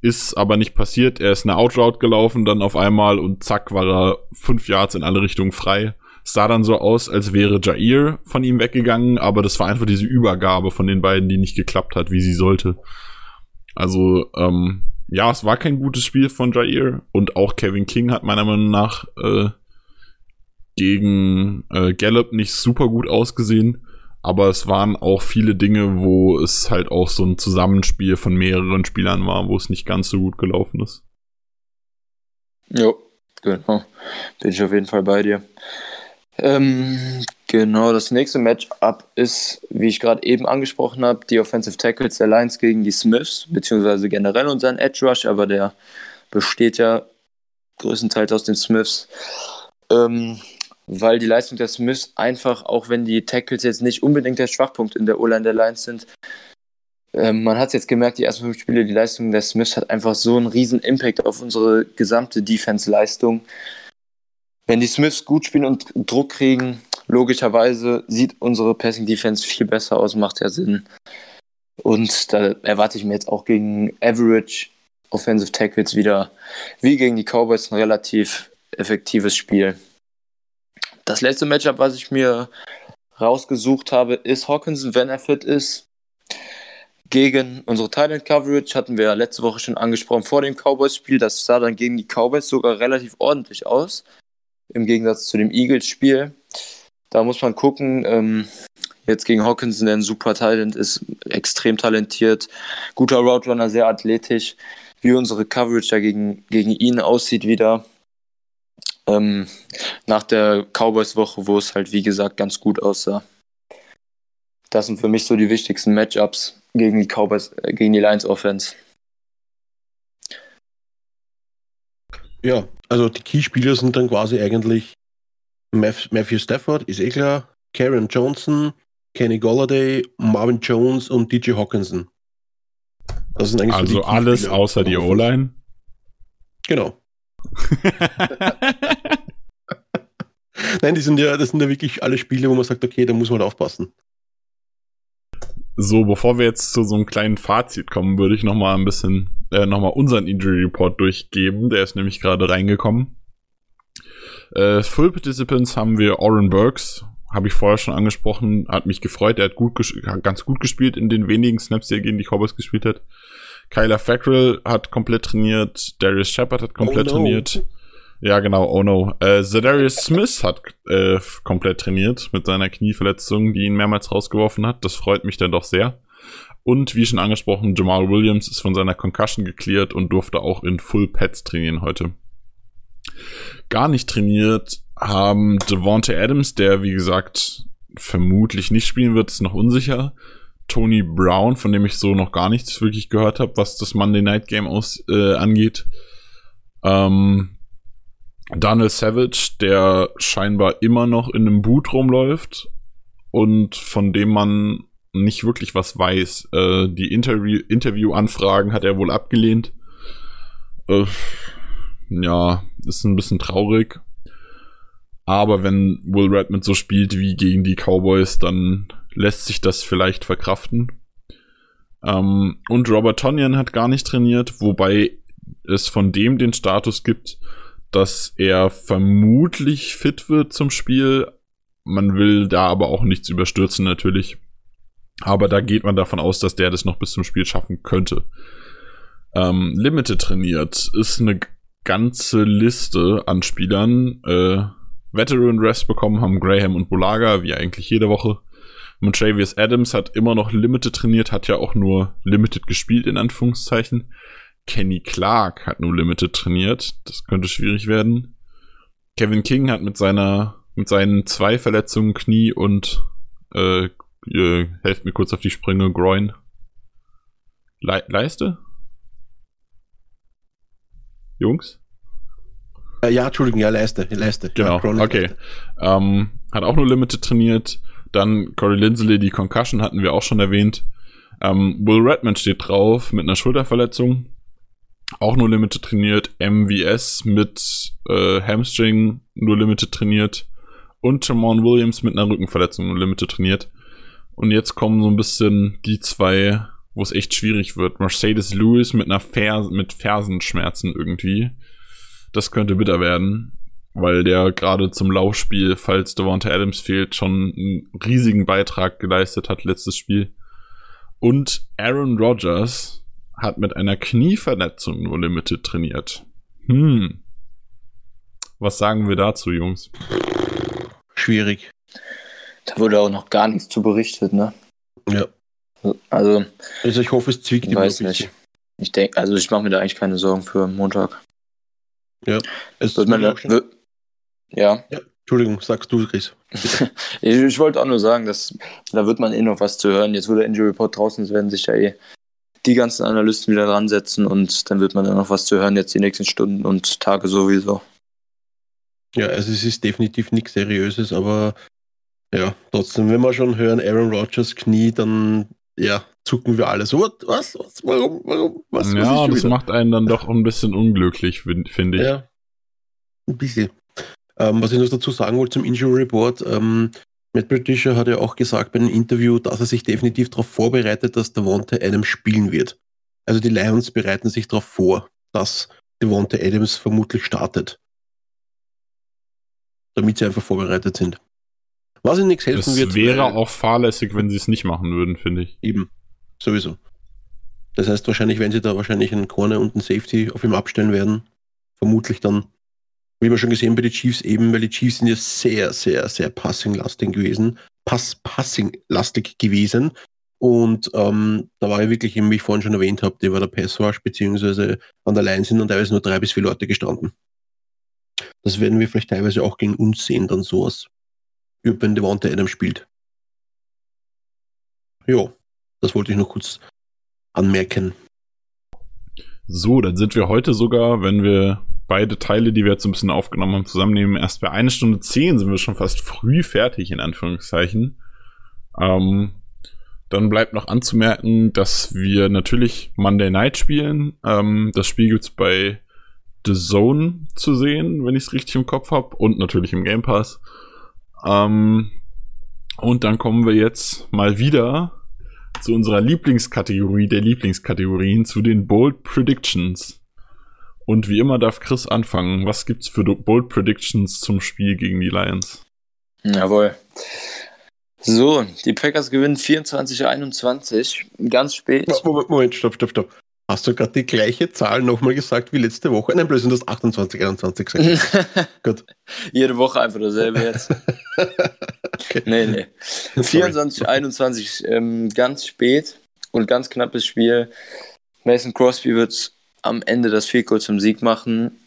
Ist aber nicht passiert. Er ist eine Outroute gelaufen, dann auf einmal und zack war er fünf Yards in alle Richtungen frei. Sah dann so aus, als wäre Jair von ihm weggegangen, aber das war einfach diese Übergabe von den beiden, die nicht geklappt hat, wie sie sollte. Also, ähm, ja, es war kein gutes Spiel von Jair und auch Kevin King hat meiner Meinung nach äh, gegen äh, Gallup nicht super gut ausgesehen, aber es waren auch viele Dinge, wo es halt auch so ein Zusammenspiel von mehreren Spielern war, wo es nicht ganz so gut gelaufen ist. Jo, genau. Bin ich auf jeden Fall bei dir. Ähm, genau, das nächste Matchup ist, wie ich gerade eben angesprochen habe, die Offensive Tackles der Lions gegen die Smiths, beziehungsweise generell unseren Edge Rush, aber der besteht ja größtenteils aus den Smiths. Ähm, weil die Leistung der Smiths einfach, auch wenn die Tackles jetzt nicht unbedingt der Schwachpunkt in der O-Line der Lions sind, ähm, man hat es jetzt gemerkt, die ersten fünf Spiele, die Leistung der Smiths hat einfach so einen riesen Impact auf unsere gesamte Defense-Leistung. Wenn die Smiths gut spielen und Druck kriegen, logischerweise sieht unsere Passing-Defense viel besser aus, macht ja Sinn. Und da erwarte ich mir jetzt auch gegen Average Offensive Tackles wieder, wie gegen die Cowboys, ein relativ effektives Spiel. Das letzte Matchup, was ich mir rausgesucht habe, ist Hawkinson, wenn er fit ist. Gegen unsere Thailand Coverage hatten wir ja letzte Woche schon angesprochen vor dem Cowboys-Spiel. Das sah dann gegen die Cowboys sogar relativ ordentlich aus. Im Gegensatz zu dem Eagles-Spiel. Da muss man gucken. Ähm, jetzt gegen Hawkinson, der ein super Talent ist, extrem talentiert, guter Route Runner, sehr athletisch. Wie unsere Coverage da gegen, gegen ihn aussieht wieder ähm, nach der Cowboys-Woche, wo es halt wie gesagt ganz gut aussah. Das sind für mich so die wichtigsten Matchups gegen die Cowboys, äh, gegen die Lions Offense. Ja, also die Keyspieler sind dann quasi eigentlich Matthew Stafford, ist eh klar, Karen Johnson, Kenny Golladay, Marvin Jones und DJ Hawkinson. Das sind eigentlich also so alles außer die O-Line? Genau. Nein, die sind ja, das sind ja wirklich alle Spiele, wo man sagt, okay, da muss man halt aufpassen. So, bevor wir jetzt zu so einem kleinen Fazit kommen, würde ich nochmal ein bisschen, äh, nochmal unseren Injury Report durchgeben. Der ist nämlich gerade reingekommen. Äh, Full Participants haben wir Oren Burks, habe ich vorher schon angesprochen, hat mich gefreut, er hat gut ganz gut gespielt in den wenigen Snaps, die er gegen die Cowboys gespielt hat. Kyler Fackrell hat komplett trainiert, Darius Shepard hat komplett oh no. trainiert. Ja, genau, oh no. Äh, Zedarius Smith hat äh, komplett trainiert mit seiner Knieverletzung, die ihn mehrmals rausgeworfen hat. Das freut mich dann doch sehr. Und wie schon angesprochen, Jamal Williams ist von seiner Concussion geklärt und durfte auch in Full Pets trainieren heute. Gar nicht trainiert haben Devontae Adams, der wie gesagt vermutlich nicht spielen wird, ist noch unsicher. Tony Brown, von dem ich so noch gar nichts wirklich gehört habe, was das Monday Night Game aus, äh, angeht. Ähm, Daniel Savage, der scheinbar immer noch in einem Boot rumläuft und von dem man nicht wirklich was weiß. Äh, die Interview Interview-Anfragen hat er wohl abgelehnt. Äh, ja, ist ein bisschen traurig. Aber wenn Will Redmond so spielt wie gegen die Cowboys, dann lässt sich das vielleicht verkraften. Ähm, und Robert Tonyan hat gar nicht trainiert, wobei es von dem den Status gibt, dass er vermutlich fit wird zum Spiel. Man will da aber auch nichts überstürzen natürlich. Aber da geht man davon aus, dass der das noch bis zum Spiel schaffen könnte. Ähm, Limited trainiert ist eine ganze Liste an Spielern. Äh, Veteran Rest bekommen haben Graham und Bulaga, wie eigentlich jede Woche. Montravius Adams hat immer noch Limited trainiert, hat ja auch nur Limited gespielt, in Anführungszeichen. Kenny Clark hat nur Limited trainiert. Das könnte schwierig werden. Kevin King hat mit seiner, mit seinen zwei Verletzungen Knie und äh, äh, helft mir kurz auf die Sprünge, Groin. Le Leiste? Jungs? Äh, ja, Entschuldigung, ja, Leiste, Leiste. Genau, ja, okay. Ähm, hat auch nur Limited trainiert. Dann Corey Lindsley, die Concussion hatten wir auch schon erwähnt. Ähm, Will Redmond steht drauf mit einer Schulterverletzung. Auch nur Limited trainiert. MVS mit äh, Hamstring nur Limited trainiert. Und Jamon Williams mit einer Rückenverletzung nur Limited trainiert. Und jetzt kommen so ein bisschen die zwei, wo es echt schwierig wird. Mercedes Lewis mit einer Fer mit Fersenschmerzen irgendwie. Das könnte bitter werden, weil der gerade zum Laufspiel, falls Devonta Adams fehlt, schon einen riesigen Beitrag geleistet hat letztes Spiel. Und Aaron Rodgers hat mit einer Knieverletzung nur Limited trainiert. Hm. Was sagen wir dazu, Jungs? Schwierig. Da wurde auch noch gar nichts zu berichtet, ne? Ja. Also, Also ich hoffe, es zwickt ich ihm weiß nicht. Ich denke, also ich mache mir da eigentlich keine Sorgen für Montag. Ja. Es Wird man, wird, ja, ja. Entschuldigung, sagst du, Chris. ich, ich wollte auch nur sagen, dass da wird man eh noch was zu hören. Jetzt, wo der Injury Report draußen ist, werden sich ja eh die ganzen Analysten wieder dran setzen und dann wird man da noch was zu hören, jetzt die nächsten Stunden und Tage sowieso. Ja, also es ist definitiv nichts Seriöses, aber ja, trotzdem, wenn wir schon hören, Aaron Rodgers Knie, dann ja, zucken wir alle so. What? Was? Was? Warum? Warum? Was? was ist ja, schon das wieder? macht einen dann doch ein bisschen unglücklich, fin- finde ich. Ja, ein bisschen. Ähm, was ich noch dazu sagen wollte zum Injury Report, ähm, Matt Patricia hat ja auch gesagt bei einem Interview, dass er sich definitiv darauf vorbereitet, dass Devonta Adams spielen wird. Also die Lions bereiten sich darauf vor, dass Devonta Adams vermutlich startet. Damit sie einfach vorbereitet sind. Was ihnen nichts helfen Es wird. wäre weil- auch fahrlässig, wenn sie es nicht machen würden, finde ich. Eben, sowieso. Das heißt, wahrscheinlich, wenn sie da wahrscheinlich einen Corner und einen Safety auf ihm abstellen werden, vermutlich dann, wie wir schon gesehen bei den Chiefs eben, weil die Chiefs sind ja sehr, sehr, sehr passing-lastig gewesen, Pass passing-lastig gewesen. Und ähm, da war ja wirklich, wie ich vorhin schon erwähnt habe, die war der Pass Rush, beziehungsweise an der Line sind und teilweise nur drei bis vier Leute gestanden. Das werden wir vielleicht teilweise auch gegen uns sehen, dann sowas. Wenn Devonta Adams spielt. Jo, das wollte ich noch kurz anmerken. So, dann sind wir heute sogar, wenn wir beide Teile, die wir jetzt ein bisschen aufgenommen haben, zusammennehmen, erst bei einer Stunde zehn sind wir schon fast früh fertig, in Anführungszeichen. Ähm, dann bleibt noch anzumerken, dass wir natürlich Monday Night spielen. Ähm, das Spiel gibt's bei The Zone zu sehen, wenn ich es richtig im Kopf habe. Und natürlich im Game Pass. Ähm, und dann kommen wir jetzt mal wieder zu unserer Lieblingskategorie der Lieblingskategorien, zu den Bold Predictions. Und wie immer darf Chris anfangen. Was gibt's für Bold Predictions zum Spiel gegen die Lions? Jawohl. So, die Packers gewinnen 24-21, ganz spät. Moment, Moment, stopp, stopp, stopp. Hast du gerade die gleiche Zahl nochmal gesagt wie letzte Woche? Nein, bloß du hast 28, 21 gesagt. Gut. Jede Woche einfach dasselbe jetzt. okay. Nee, nee. 24, 21, ähm, ganz spät und ganz knappes Spiel. Mason Crosby wird am Ende das Field Goal zum Sieg machen.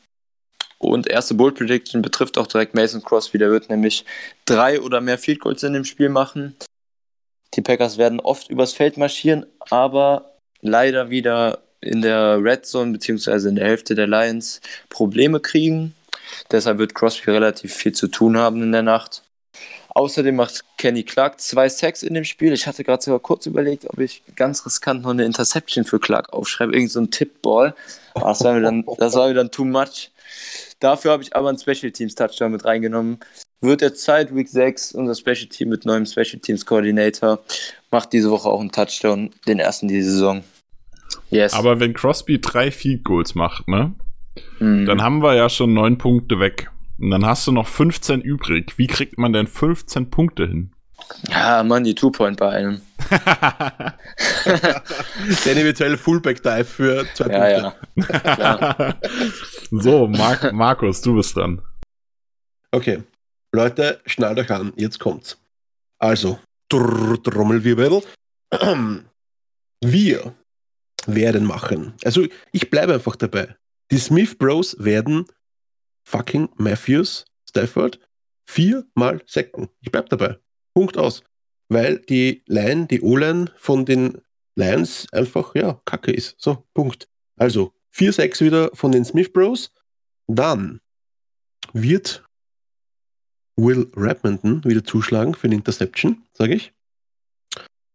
Und erste Bold Prediction betrifft auch direkt Mason Crosby. Der wird nämlich drei oder mehr Field Goals in dem Spiel machen. Die Packers werden oft übers Feld marschieren, aber leider wieder in der Red Zone beziehungsweise in der Hälfte der Lions Probleme kriegen. Deshalb wird Crosby relativ viel zu tun haben in der Nacht. Außerdem macht Kenny Clark zwei Sacks in dem Spiel. Ich hatte gerade sogar kurz überlegt, ob ich ganz riskant noch eine Interception für Clark aufschreibe, irgend so ein Tippball. Aber das war mir dann, das war mir dann too much. Dafür habe ich aber einen Special Teams Touchdown mit reingenommen. Wird jetzt Zeit, Week 6, unser Special Team mit neuem Special Teams Coordinator macht diese Woche auch einen Touchdown, den ersten diese Saison. Yes. Aber wenn Crosby drei Field Goals macht, ne? Mhm. Dann haben wir ja schon neun Punkte weg. Und dann hast du noch 15 übrig. Wie kriegt man denn 15 Punkte hin? Ja, Mann, die Two-Point bei einem. Den eventuell Fullback-Dive für zwei ja, Punkte. Ja. so, Mar Markus, du bist dran. Okay. Leute, schnallt euch an, jetzt kommt's. Also, Drrr, Trommelwirbel. Wir werden machen. Also, ich bleibe einfach dabei. Die Smith Bros werden fucking Matthews, Stafford, viermal sacken. Ich bleib dabei. Punkt aus. Weil die Line, die O-Line von den Lions einfach, ja, kacke ist. So, Punkt. Also, vier Sacks wieder von den Smith Bros. Dann wird Will Rapmanton wieder zuschlagen für eine Interception, sage ich.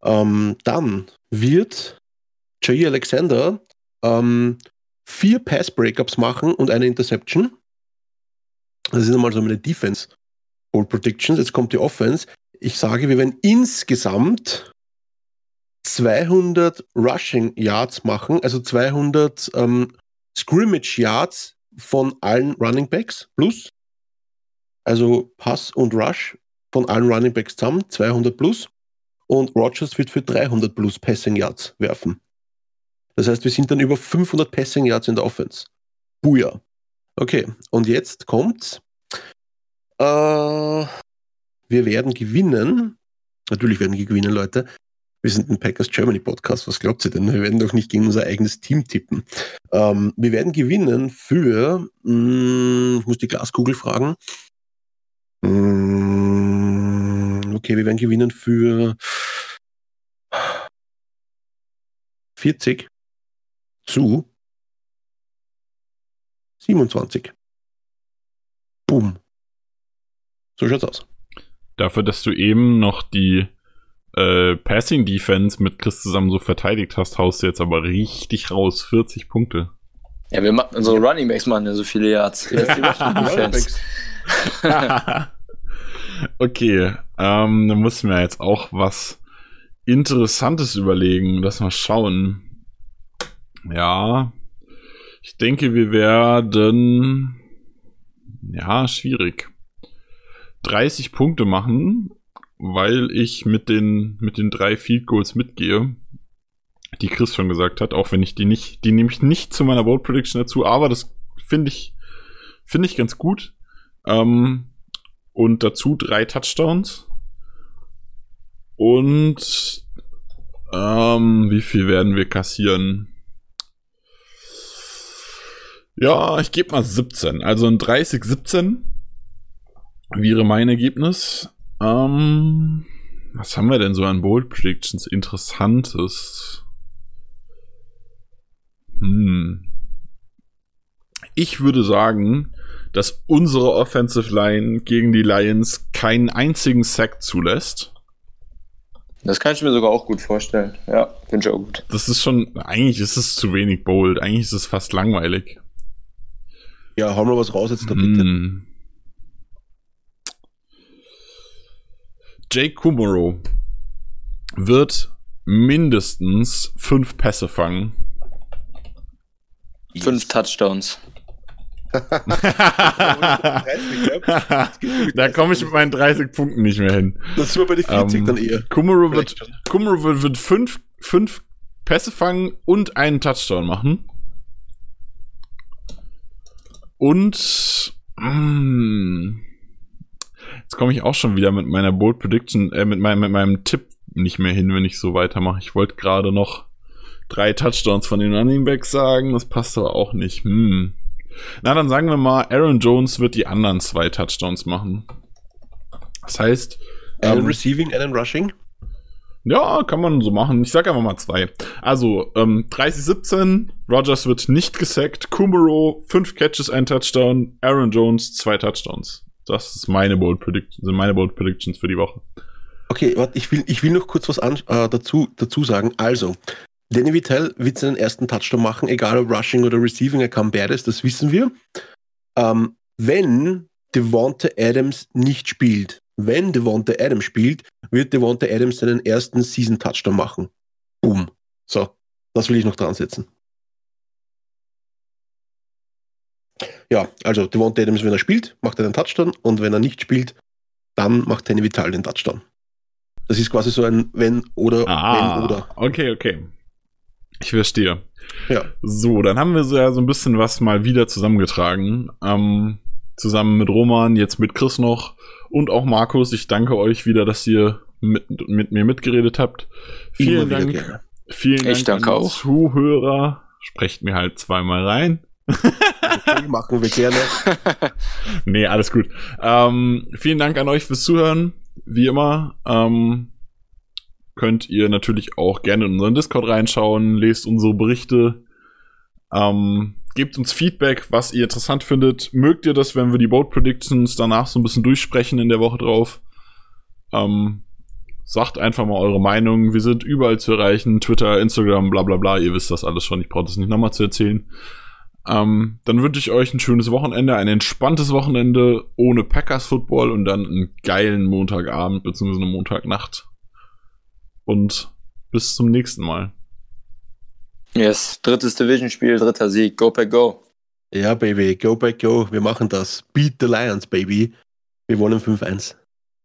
Ähm, dann wird Jay Alexander ähm, vier Pass-Breakups machen und eine Interception. Das ist einmal so meine Defense Hold Predictions. Jetzt kommt die Offense. Ich sage, wir werden insgesamt 200 Rushing Yards machen, also 200 ähm, Scrimmage Yards von allen Running Backs plus. Also Pass und Rush von allen Running Backs zusammen, 200 plus. Und Rogers wird für 300 plus Passing Yards werfen. Das heißt, wir sind dann über 500 Passing Yards in der Offense. Buja. Okay, und jetzt kommt's. Äh, wir werden gewinnen. Natürlich werden wir gewinnen, Leute. Wir sind ein Packers Germany Podcast. Was glaubt ihr denn? Wir werden doch nicht gegen unser eigenes Team tippen. Ähm, wir werden gewinnen für, mh, hm, ich muss die Glaskugel fragen. Mh, hm, okay, wir werden gewinnen für 40 zu 27. Boom. So schaut's aus. Dafür, dass du eben noch die äh, Passing Defense mit Chris zusammen so verteidigt hast, haust du jetzt aber richtig raus. 40 Punkte. Ja, wir machen unsere Running Backs machen ja so viele Yards. okay, ähm, dann müssen wir jetzt auch was Interessantes überlegen. Lass mal schauen. Ja, ich denke, wir werden. Ja, schwierig. 30 Punkte machen, weil ich mit den, mit den drei Field Goals mitgehe, die Chris schon gesagt hat, auch wenn ich die nicht, die nehme ich nicht zu meiner Bold Prediction dazu, aber das finde ich, finde ich ganz gut. Ähm, und dazu drei Touchdowns. Und ähm, wie viel werden wir kassieren? Ja, ich gebe mal 17. Also ein 30-17 wäre mein Ergebnis. Ähm, was haben wir denn so an Bold Predictions Interessantes? Hm. Ich würde sagen, dass unsere Offensive Line gegen die Lions keinen einzigen Sack zulässt. Das kann ich mir sogar auch gut vorstellen. Ja, finde ich auch gut. Das ist schon, eigentlich ist es zu wenig bold. Eigentlich ist es fast langweilig. Ja, hauen wir was raus jetzt da bitte. Hm. Jake Kumaro wird mindestens fünf Pässe fangen. Fünf Touchdowns. da komme ich mit meinen 30 Punkten nicht mehr hin. Das ist nur bei den 40 um, dann eher. Kumaro wird, Kumaro wird, wird fünf, fünf Pässe fangen und einen Touchdown machen. Und mh, mm, jetzt komme ich auch schon wieder mit meiner Bold Prediction, äh, mit, meinem, mit meinem Tipp nicht mehr hin, wenn ich so weitermache. Ich wollte gerade noch drei Touchdowns von den Running Backs sagen, das passt aber auch nicht. Hm. Na, dann sagen wir mal, Aaron Jones wird die anderen zwei Touchdowns machen. Das heißt. Einen ähm, Receiving, einen Rushing? Ja, kann man so machen. Ich sag einfach mal zwei. Also, ähm, 30-17, Rogers wird nicht gesackt, Kumaro, fünf Catches, ein Touchdown, Aaron Jones, zwei Touchdowns. Das ist meine Bold Prediction, sind meine Bold Predictions für die Woche. Okay, warte, ich will, ich will noch kurz was an, äh, dazu, dazu sagen. Also, Danny Vitale wird seinen ersten Touchdown machen, egal ob Rushing oder Receiving, er kann beides, das wissen wir. Ähm, wenn Devonta Adams nicht spielt, wenn Devonta Adams spielt, wird Devonta Adams seinen ersten Season-Touchdown machen. Boom. So, das will ich noch dran setzen. Ja, also Devonta Adams, wenn er spielt, macht er den Touchdown und wenn er nicht spielt, dann macht Danny Vital den Touchdown. Das ist quasi so ein wenn oder Ah, wenn oder. okay, okay. Ich verstehe. Ja. So, dann haben wir so, ja so ein bisschen was mal wieder zusammengetragen. Ähm, zusammen mit Roman, jetzt mit Chris noch und auch Markus. Ich danke euch wieder, dass ihr mit, mit mir mitgeredet habt. Vielen Immer Dank. gerne. Vielen Ich Dank danke an die auch. Zuhörer. Sprecht mir halt zweimal rein. Okay, machen wir gerne. Nee, alles gut. Ähm, vielen Dank an euch fürs Zuhören. Wie immer. Ähm, könnt ihr natürlich auch gerne in unseren Discord reinschauen, lest unsere Berichte, ähm, gebt uns Feedback, was ihr interessant findet. Mögt ihr das, wenn wir die Boat Predictions danach so ein bisschen durchsprechen in der Woche drauf? Ähm, sagt einfach mal eure Meinung. Wir sind überall zu erreichen. Twitter, Instagram, bla bla bla. Ihr wisst das alles schon. Ich brauche das nicht nochmal zu erzählen. Ähm, dann wünsche ich euch ein schönes Wochenende, ein entspanntes Wochenende ohne Packers Football und dann einen geilen Montagabend bzw. eine Montagnacht. Und bis zum nächsten Mal. Yes, drittes Division-Spiel, dritter Sieg. Go Pack Go. Ja, Baby, go back, go. Wir machen das. Beat the Lions, Baby. Wir wollen 5-1.